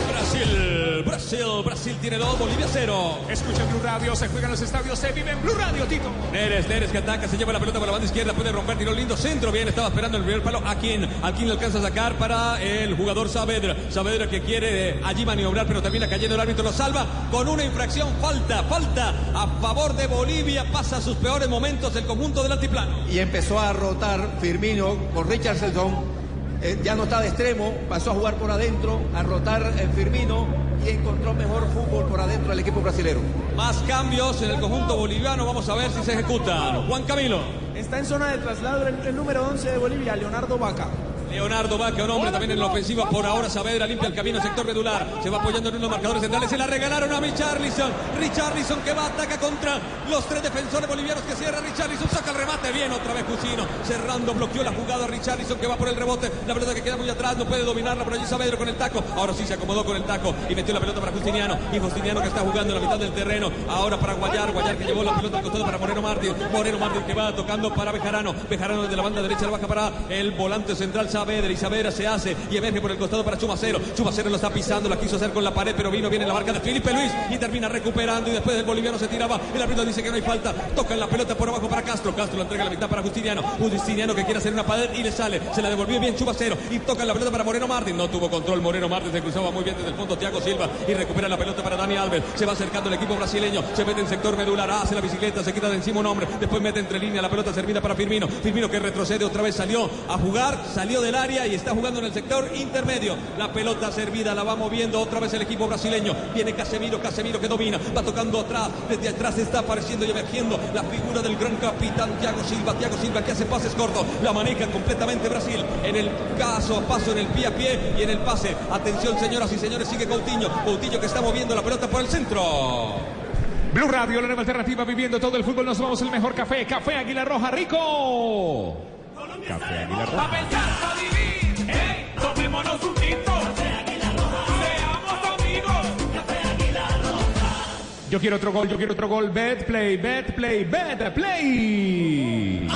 Brasil, Brasil, Brasil tiene dos, Bolivia cero. Escucha Blue Radio, se juega en los estadios, se vive en Blue Radio, Tito. Neres, Neres que ataca, se lleva la pelota por la banda izquierda, puede romper, tiró lindo centro, bien, estaba esperando el primer palo. ¿A quién? ¿A le alcanza a sacar para el jugador Saavedra? Saavedra que quiere eh, allí maniobrar, pero termina cayendo el árbitro, lo salva con una infracción, falta, falta a favor de Bolivia, pasa sus peores momentos el conjunto del altiplano. y empezó a rotar Firmino con Richardson eh, ya no está de extremo, pasó a jugar por adentro, a rotar el Firmino y encontró mejor fútbol por adentro el equipo brasilero. Más cambios en el conjunto boliviano. Vamos a ver si se ejecutan. Juan Camilo. Está en zona de traslado el, el número 11 de Bolivia, Leonardo Vaca. Leonardo Vaca, un hombre también en la ofensiva. Por ahora Saavedra limpia el camino, sector medular. Se va apoyando en unos marcadores centrales. Se la regalaron a Richarlison. Richarlison que va, ataca contra los tres defensores bolivianos que cierra. Richarlison saca el remate. Bien, otra vez Cusino. Cerrando, bloqueó la jugada. Richarlison que va por el rebote. La pelota que queda muy atrás. No puede dominarla. Por allí Saavedra con el taco. Ahora sí se acomodó con el taco y metió la pelota para Justiniano. Y Justiniano que está jugando en la mitad del terreno. Ahora para Guayar. Guayar que llevó la pelota al costado para Moreno Martín. Moreno Martín que va tocando para Bejarano. Bejarano desde la banda derecha la baja para el volante central. Y Saavedra se hace y emerge por el costado para Chumacero. Chumacero lo está pisando, la quiso hacer con la pared, pero vino bien en la marca de Felipe Luis y termina recuperando. Y después el boliviano se tiraba. El árbitro dice que no hay falta. Toca la pelota por abajo para Castro. Castro la entrega la mitad para Justiniano. Justiniano que quiere hacer una pared y le sale. Se la devolvió bien Chumacero y toca la pelota para Moreno Martín. No tuvo control Moreno Martín, se cruzaba muy bien desde el fondo Thiago Silva y recupera la pelota para Dani Alves. Se va acercando el equipo brasileño. Se mete en sector medular, hace la bicicleta, se quita de encima un hombre. Después mete entre línea la pelota servida para Firmino. Firmino que retrocede otra vez, salió a jugar, salió del área y está jugando en el sector intermedio. La pelota servida la va moviendo otra vez el equipo brasileño. Viene Casemiro, Casemiro que domina, va tocando atrás. Desde atrás está apareciendo y emergiendo la figura del gran capitán Thiago Silva. Thiago Silva que hace pases cortos, la maneja completamente Brasil. En el caso a paso, en el pie a pie y en el pase. Atención, señoras y señores, sigue Coutinho. Coutinho que está moviendo la pelota por el centro. Blue Radio, la nueva alternativa, viviendo todo el fútbol. Nos vamos el mejor café. Café Águila Roja, rico. Café Águila Pa' Roja. pensar, pa' vivir, ey, tomémonos un tinto. Seamos amigos. Yo quiero otro gol, yo quiero otro gol. Bet play, bet play, bet play.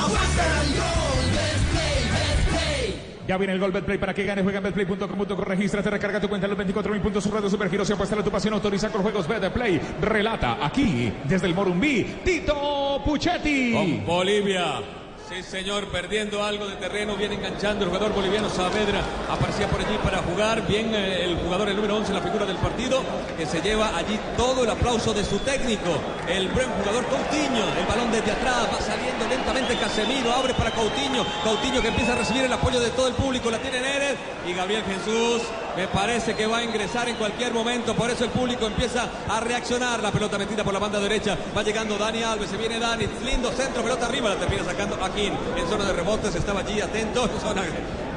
Ya viene el gol Betplay para que gane. Juega en betplay.com.co. Regístrate, recarga tu cuenta en los 24 mil puntos. Su radio Supergiro se apuesta a tu pasión. Autoriza con juegos Betplay. Relata aquí, desde el Morumbí, Tito Puchetti. Con Bolivia. Sí, señor, perdiendo algo de terreno, viene enganchando el jugador boliviano Saavedra. Aparecía por allí para jugar. Bien eh, el jugador, el número 11, la figura del partido, que se lleva allí todo el aplauso de su técnico. El buen jugador Coutinho. El balón desde atrás va saliendo lentamente Casemiro. Abre para Coutinho. Coutinho que empieza a recibir el apoyo de todo el público. La tiene Neres. Y Gabriel Jesús me parece que va a ingresar en cualquier momento. Por eso el público empieza a reaccionar. La pelota metida por la banda derecha. Va llegando Dani Alves. Se viene Dani. Lindo centro, pelota arriba. La termina sacando aquí en zona de rebotes. Estaba allí atento. en zona-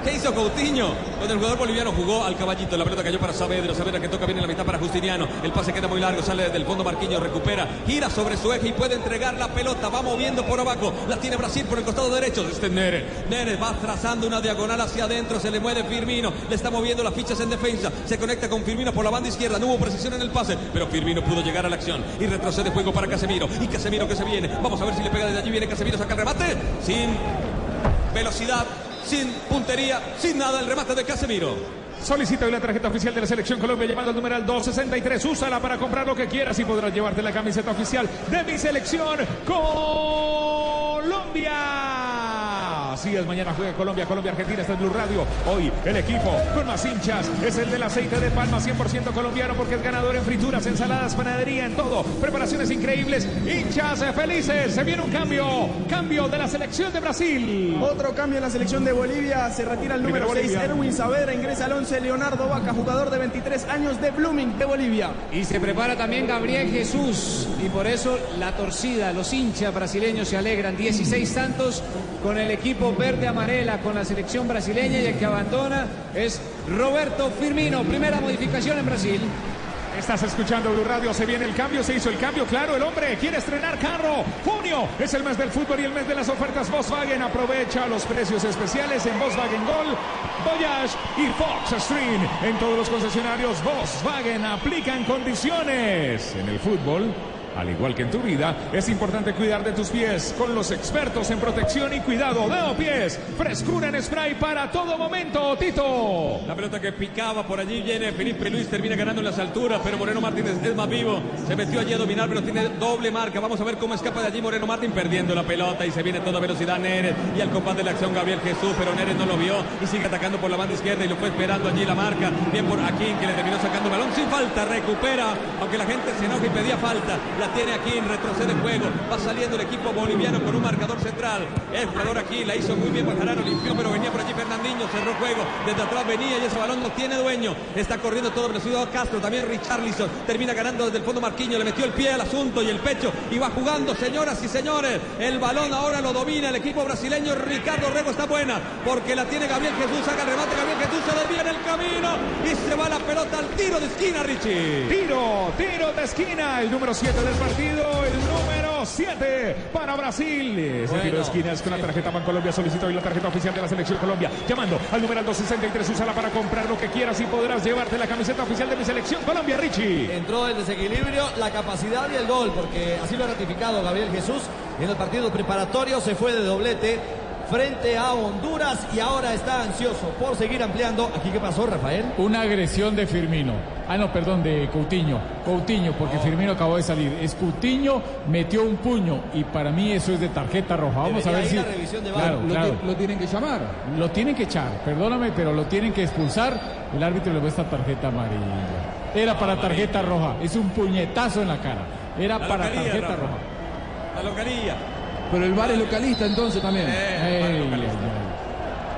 ¿Qué hizo Coutinho? Cuando el jugador boliviano jugó al caballito. La pelota cayó para Saavedra. Saavedra que toca bien en la mitad para Justiniano. El pase queda muy largo. Sale del fondo Marquinhos. Recupera. Gira sobre su eje y puede entregar la pelota. Va moviendo por abajo. La tiene Brasil por el costado derecho. Este es Neres. Neres va trazando una diagonal hacia adentro. Se le mueve Firmino. Le está moviendo las fichas en defensa. Se conecta con Firmino por la banda izquierda. No hubo precisión en el pase. Pero Firmino pudo llegar a la acción. Y retrocede juego para Casemiro. Y Casemiro que se viene. Vamos a ver si le pega desde allí. Viene Casemiro. Saca el remate. Sin velocidad. Sin puntería. Sin nada. El remate de Casemiro. Solicita hoy la tarjeta oficial de la Selección Colombia llamando al numeral 263. Úsala para comprar lo que quieras y podrás llevarte la camiseta oficial de mi Selección Colombia. Así es, mañana juega Colombia, Colombia, Argentina, está en Blue Radio. Hoy el equipo con más hinchas es el del aceite de palma 100% colombiano porque es ganador en frituras, ensaladas, panadería, en todo. Preparaciones increíbles, hinchas felices. Se viene un cambio, cambio de la Selección de Brasil. Otro cambio en la selección de Bolivia. Se retira el número Primero 6, Bolivia. Erwin Saavedra. Ingresa al 11, Leonardo Vaca, jugador de 23 años de Blooming de Bolivia. Y se prepara también Gabriel Jesús. Y por eso la torcida, los hinchas brasileños se alegran. 16 tantos con el equipo verde amarela, con la selección brasileña. Y el que abandona es Roberto Firmino. Primera modificación en Brasil. Estás escuchando Blue Radio, se viene el cambio, se hizo el cambio, claro, el hombre quiere estrenar carro. Junio es el mes del fútbol y el mes de las ofertas Volkswagen. Aprovecha los precios especiales en Volkswagen Gol, Voyage y Fox Stream. En todos los concesionarios Volkswagen aplican condiciones. En el fútbol, al igual que en tu vida, es importante cuidar de tus pies con los expertos en protección y cuidado de pies. Frescura en spray para todo momento, Tito. La pelota que picaba por allí viene Felipe Luis, termina ganando en las alturas, pero Moreno Martínez es más vivo. Se metió allí a dominar, pero tiene doble marca. Vamos a ver cómo escapa de allí Moreno Martín perdiendo la pelota y se viene a toda velocidad Neres. Y al compás de la acción Gabriel Jesús, pero Neres no lo vio y sigue atacando por la banda izquierda y lo fue esperando allí la marca. Bien por Aquín que le terminó sacando balón sin falta, recupera, aunque la gente se enoja y pedía falta. La tiene Aquín, retrocede el juego. Va saliendo el equipo boliviano con un marcador central. El jugador aquí la hizo muy bien Guajarano, limpió, pero venía por allí Fernandinho, cerró juego. Desde atrás venía y ese balón no tiene dueño. Está corriendo todo velocidad Castro, también Richarlison. Termina ganando desde el fondo Marquinhos, le metió el pie al asunto y el pecho y va jugando, señoras y señores. El balón ahora lo domina el equipo brasileño. Ricardo Rego está buena porque la tiene Gabriel Jesús. Haga el remate, Gabriel Jesús se desvía en el camino y se va la pelota al tiro de esquina, Richie. Tiro, tiro de esquina, el número 7 del partido, el número 7 para Brasil. Ese Bueno, tiro de esquina es con la tarjeta Bancolombia. Solicito hoy la tarjeta oficial de la selección Colombia. Llamando al número 263, úsala para comprar lo que quieras y podrás llevarte la camiseta oficial de mi selección Colombia, Richie. Entró el desequilibrio, la capacidad y el gol, porque así lo ha ratificado Gabriel Jesús en el partido preparatorio. Se fue de doblete frente a Honduras y ahora está ansioso por seguir ampliando. ¿Aquí qué pasó, Rafael? Una agresión de Firmino. Ah, no, perdón, de Coutinho. Coutinho, porque Firmino acabó de salir. Es Coutinho, metió un puño y para mí eso es de tarjeta roja. Vamos a ver si. la revisión de claro, Lo, claro. lo tienen que llamar. Lo tienen que echar, perdóname, pero lo tienen que expulsar. El árbitro le esta tarjeta amarilla. Era para tarjeta roja. Es un puñetazo en la cara. Era La para localía, tarjeta Rafa. roja. La localía. Pero el VAR es localista entonces también. Eh, localista.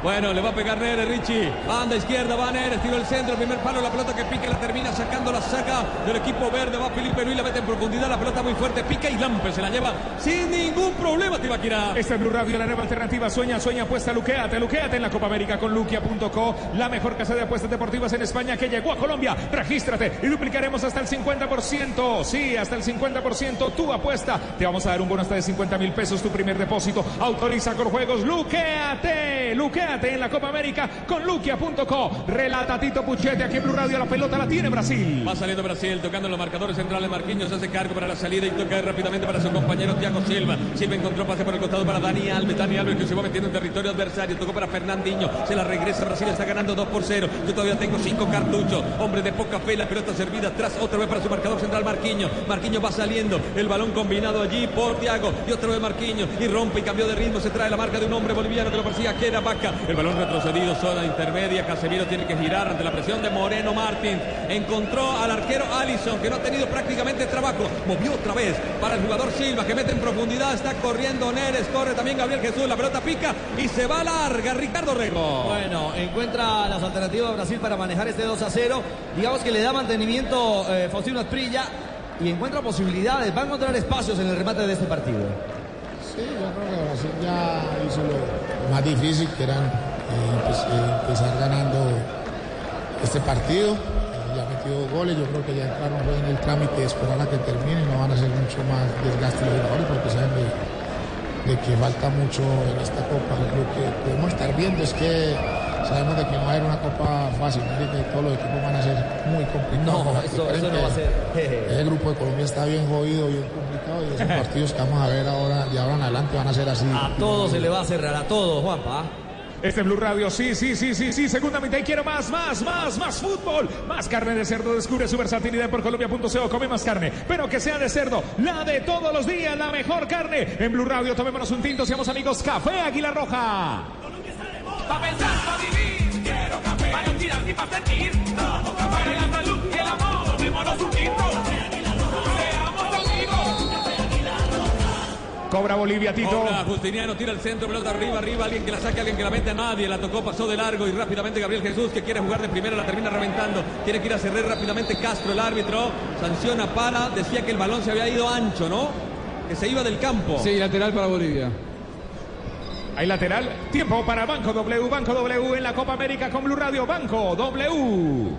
Bueno, le va a pegar Neres, Richie. Banda izquierda, va Neres, tiro el centro, primer palo, la pelota que pica, la termina sacando, la saca del equipo verde. Va Felipe Luis, la mete en profundidad, la pelota muy fuerte, pica y Lampe se la lleva sin ningún problema, Tibaquira. Este es Blue Radio, la nueva alternativa. Sueña, sueña, apuesta, luqueate, luqueate en la Copa América con luquia.co, la mejor casa de apuestas deportivas en España que llegó a Colombia. Regístrate y duplicaremos hasta el 50%. Sí, hasta el 50% tu apuesta. Te vamos a dar un bono hasta de 50 mil pesos tu primer depósito. Autoriza con juegos. Luqueate, luqueate en la Copa América con luquia.co. Relata Tito Puchete aquí en Blue Radio. La pelota la tiene Brasil. Va saliendo Brasil, tocando los marcadores centrales. Marquinhos hace cargo para la salida y toca rápidamente para su compañero Thiago Silva. Silva encontró pase por el costado para Dani Alves. Dani Alves que se va metiendo en territorio adversario. Tocó para Fernandinho. Se la regresa. Brasil está ganando 2 por 0. Yo todavía tengo 5 cartuchos. Hombre de poca fe. La pelota servida atrás. Otra vez para su marcador central Marquinhos. Marquinhos va saliendo. El balón combinado allí por Thiago. Y otra vez Marquinhos. Y rompe y cambió de ritmo. Se trae la marca de un hombre boliviano que lo persigue que era Vaca. El balón retrocedido. Zona intermedia. Casemiro tiene que girar ante la presión de Moreno Martín. Encontró al arquero Allison que no ha tenido prácticamente trabajo. Movió otra vez para el jugador Silva que mete en profundidad. Está corriendo Neres. Corre también Gabriel Jesús. La pelota pica y se va larga. Ricardo Rego. Bueno, encuentra las alternativas de Brasil para manejar este 2 a 0. Digamos que le da mantenimiento eh, Faustino Asprilla y encuentra posibilidades. Va a encontrar espacios en el remate de este partido. Sí, yo creo que Brasil ya hizo lo más difícil, que era empezar ganando este partido. Eh, Ya metió goles, yo creo que ya entraron pues, en el trámite de esperar a que termine y no van a hacer mucho más desgaste los jugadores porque saben de, de que falta mucho en esta copa. Lo que podemos estar viendo es que sabemos de que no va a haber una copa fácil, ¿no? que todos los equipos van a ser muy complicados. No, eso- eso no que va a ser. Jeje. El grupo de Colombia está bien jodido, bien complicado y esos partidos que vamos a ver ahora, de ahora en adelante van a ser así. A todos se le va a cerrar, a todos, Juanpa. Este es Blue Radio, sí, sí, sí, sí, sí, segunda mitad y quiero más, más, más, más fútbol, más carne de cerdo, descubre su versatilidad por colombia.co, come más carne, pero que sea de cerdo, la de todos los días, la mejor carne. En Blue Radio, tomémonos un tinto, seamos amigos, Café Águila Roja. Pa' pensar, pa' vivir, quiero café. Para no tirar ni pa' sentir. Tomo café. Para la salud y el amor, tomémonos un tinto. Cobra Bolivia, Tito. Cobra, Justiniano tira el centro, pelota arriba, arriba, alguien que la saque, alguien que la mete a nadie, la tocó, pasó de largo y rápidamente Gabriel Jesús que quiere jugar de primera, la termina reventando, tiene que ir a cerrar rápidamente Castro, el árbitro, sanciona para, decía que el balón se había ido ancho, ¿no? Que se iba del campo. Sí, lateral para Bolivia. Hay lateral, tiempo para Banco W, Banco W en la Copa América con Blue Radio, Banco W.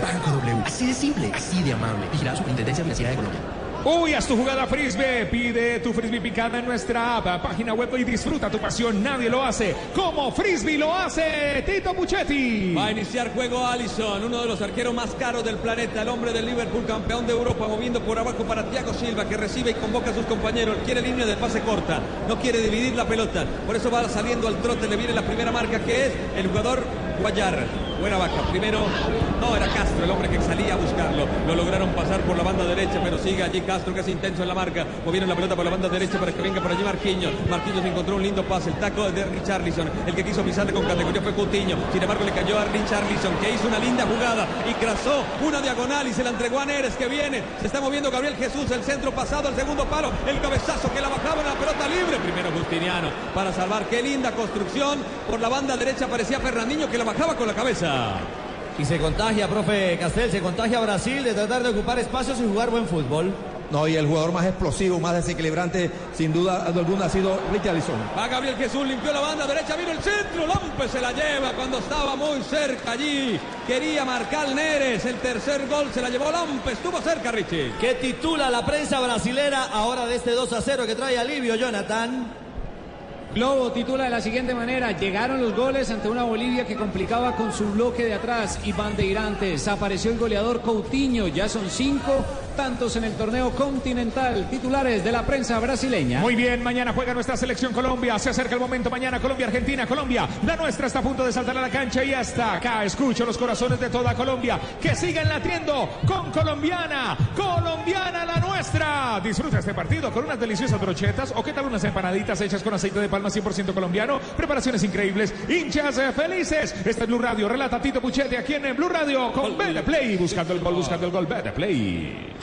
Banco W. Así de simple, así de amable. Vigilado Superintendencia Financiera de Colombia. Uy, haz tu jugada frisbee. Pide tu frisbee picada en nuestra app, página web y disfruta tu pasión. Nadie lo hace como frisbee lo hace Tito Puchetti. Va a iniciar juego Allison, uno de los arqueros más caros del planeta, el hombre del Liverpool, campeón de Europa, moviendo por abajo para Thiago Silva, que recibe y convoca a sus compañeros. Quiere línea de pase corta, no quiere dividir la pelota. Por eso va saliendo al trote, le viene la primera marca, que es el jugador Guayar. Era Vaca. Primero, no, era Castro el hombre que salía a buscarlo. Lo lograron pasar por la banda derecha, pero sigue allí Castro que es intenso en la marca. Movieron la pelota por la banda derecha para que venga por allí Marquinhos. Marquinhos encontró un lindo pase, el taco de Richarlison. El que quiso pisarle con categoría fue Coutinho. Sin embargo, le cayó a Richarlison, que hizo una linda jugada y trazó una diagonal y se la entregó a Neres, que viene. Se está moviendo Gabriel Jesús, el centro pasado al segundo palo. El cabezazo que la bajaba en la pelota libre. Primero Justiniano para salvar. Qué linda construcción. Por la banda derecha aparecía Fernandinho que la bajaba con la cabeza. Y se contagia, profe Castel, se contagia Brasil de tratar de ocupar espacios y jugar buen fútbol. No, y el jugador más explosivo, más desequilibrante, sin duda alguna, ha sido Richarlison. Va Gabriel Jesús, limpió la banda derecha, vino el centro, López se la lleva cuando estaba muy cerca allí. Quería marcar Neres, el tercer gol se la llevó López, estuvo cerca Richie. Que titula la prensa brasilera ahora de este 2 a 0 que trae alivio Jonathan. Globo titula de la siguiente manera, llegaron los goles ante una Bolivia que complicaba con su bloque de atrás y bandeirantes. Apareció el goleador Coutinho, ya son cinco tantos en el torneo continental. Titulares de la prensa brasileña. Muy bien, mañana juega nuestra selección Colombia. Se acerca el momento mañana Colombia, Argentina, Colombia. La nuestra está a punto de saltar a la cancha y hasta acá escucho los corazones de toda Colombia que siguen latiendo con colombiana, colombiana la Disfruta este partido con unas deliciosas brochetas o qué tal unas empanaditas hechas con aceite de palma 100% colombiano. Preparaciones increíbles, hinchas eh, felices. Este es Blue Radio, relata Tito Puchetti aquí en Blue Radio con Bete Play, buscando el gol, buscando el gol, Bete Play.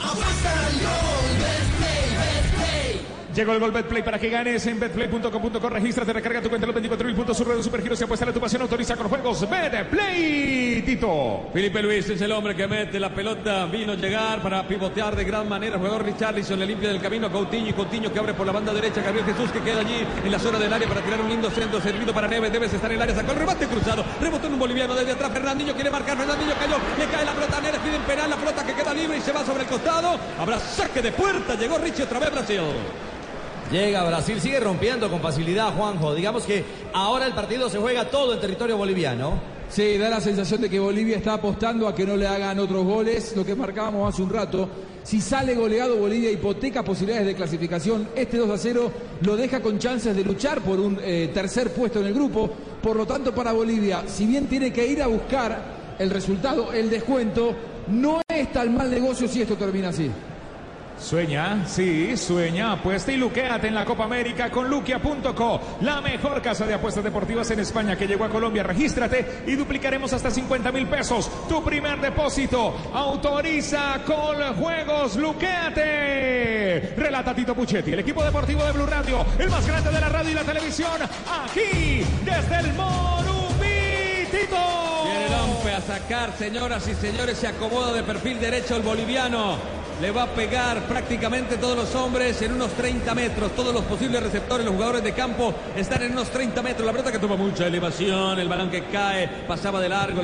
Llegó el gol Betplay para que ganes en betplay.com.co. Regístrate, recarga tu cuenta los 24 mil puntos. Su red de supergiros y apuesta a tu pasión. Autoriza con juegos. Betplay, Tito. Felipe Luis es el hombre que mete la pelota. Vino a llegar para pivotear de gran manera. Jugador Richarlison le limpia del camino Coutinho. Y Coutinho que abre por la banda derecha. Gabriel Jesús que queda allí en la zona del área para tirar un lindo centro servido para Neves. Debes estar en el área. Sacó el remate cruzado. Rebotó en un boliviano desde atrás. Fernandinho quiere marcar. Fernandinho cayó. Le cae la pelota a Neres. Piden penal. La pelota que queda libre y se va sobre el costado. Habrá saque de puerta. Llegó Richie otra vez Brasil. Llega Brasil, sigue rompiendo con facilidad Juanjo. Digamos que ahora el partido se juega todo en territorio boliviano. Sí, da la sensación de que Bolivia está apostando a que no le hagan otros goles, lo que marcábamos hace un rato. Si sale goleado Bolivia hipoteca posibilidades de clasificación, este 2 a 0 lo deja con chances de luchar por un eh, tercer puesto en el grupo. Por lo tanto, para Bolivia, si bien tiene que ir a buscar el resultado, el descuento, no es tan mal negocio si esto termina así. Sueña, sí, sueña, apuesta y luquéate en la Copa América con luquia.co, la mejor casa de apuestas deportivas en España que llegó a Colombia. Regístrate y duplicaremos hasta 50 mil pesos. Tu primer depósito. Autoriza con juegos, luquéate. Relata Tito Puchetti, el equipo deportivo de Blue Radio, el más grande de la radio y la televisión, aquí desde el Morumbi, Tito. Viene Lompe a sacar, señoras y señores, se acomoda de perfil derecho el boliviano. Le va a pegar prácticamente todos los hombres en unos 30 metros. Todos los posibles receptores, los jugadores de campo están en unos 30 metros. La pelota que toma mucha elevación, el balón que cae, pasaba de largo.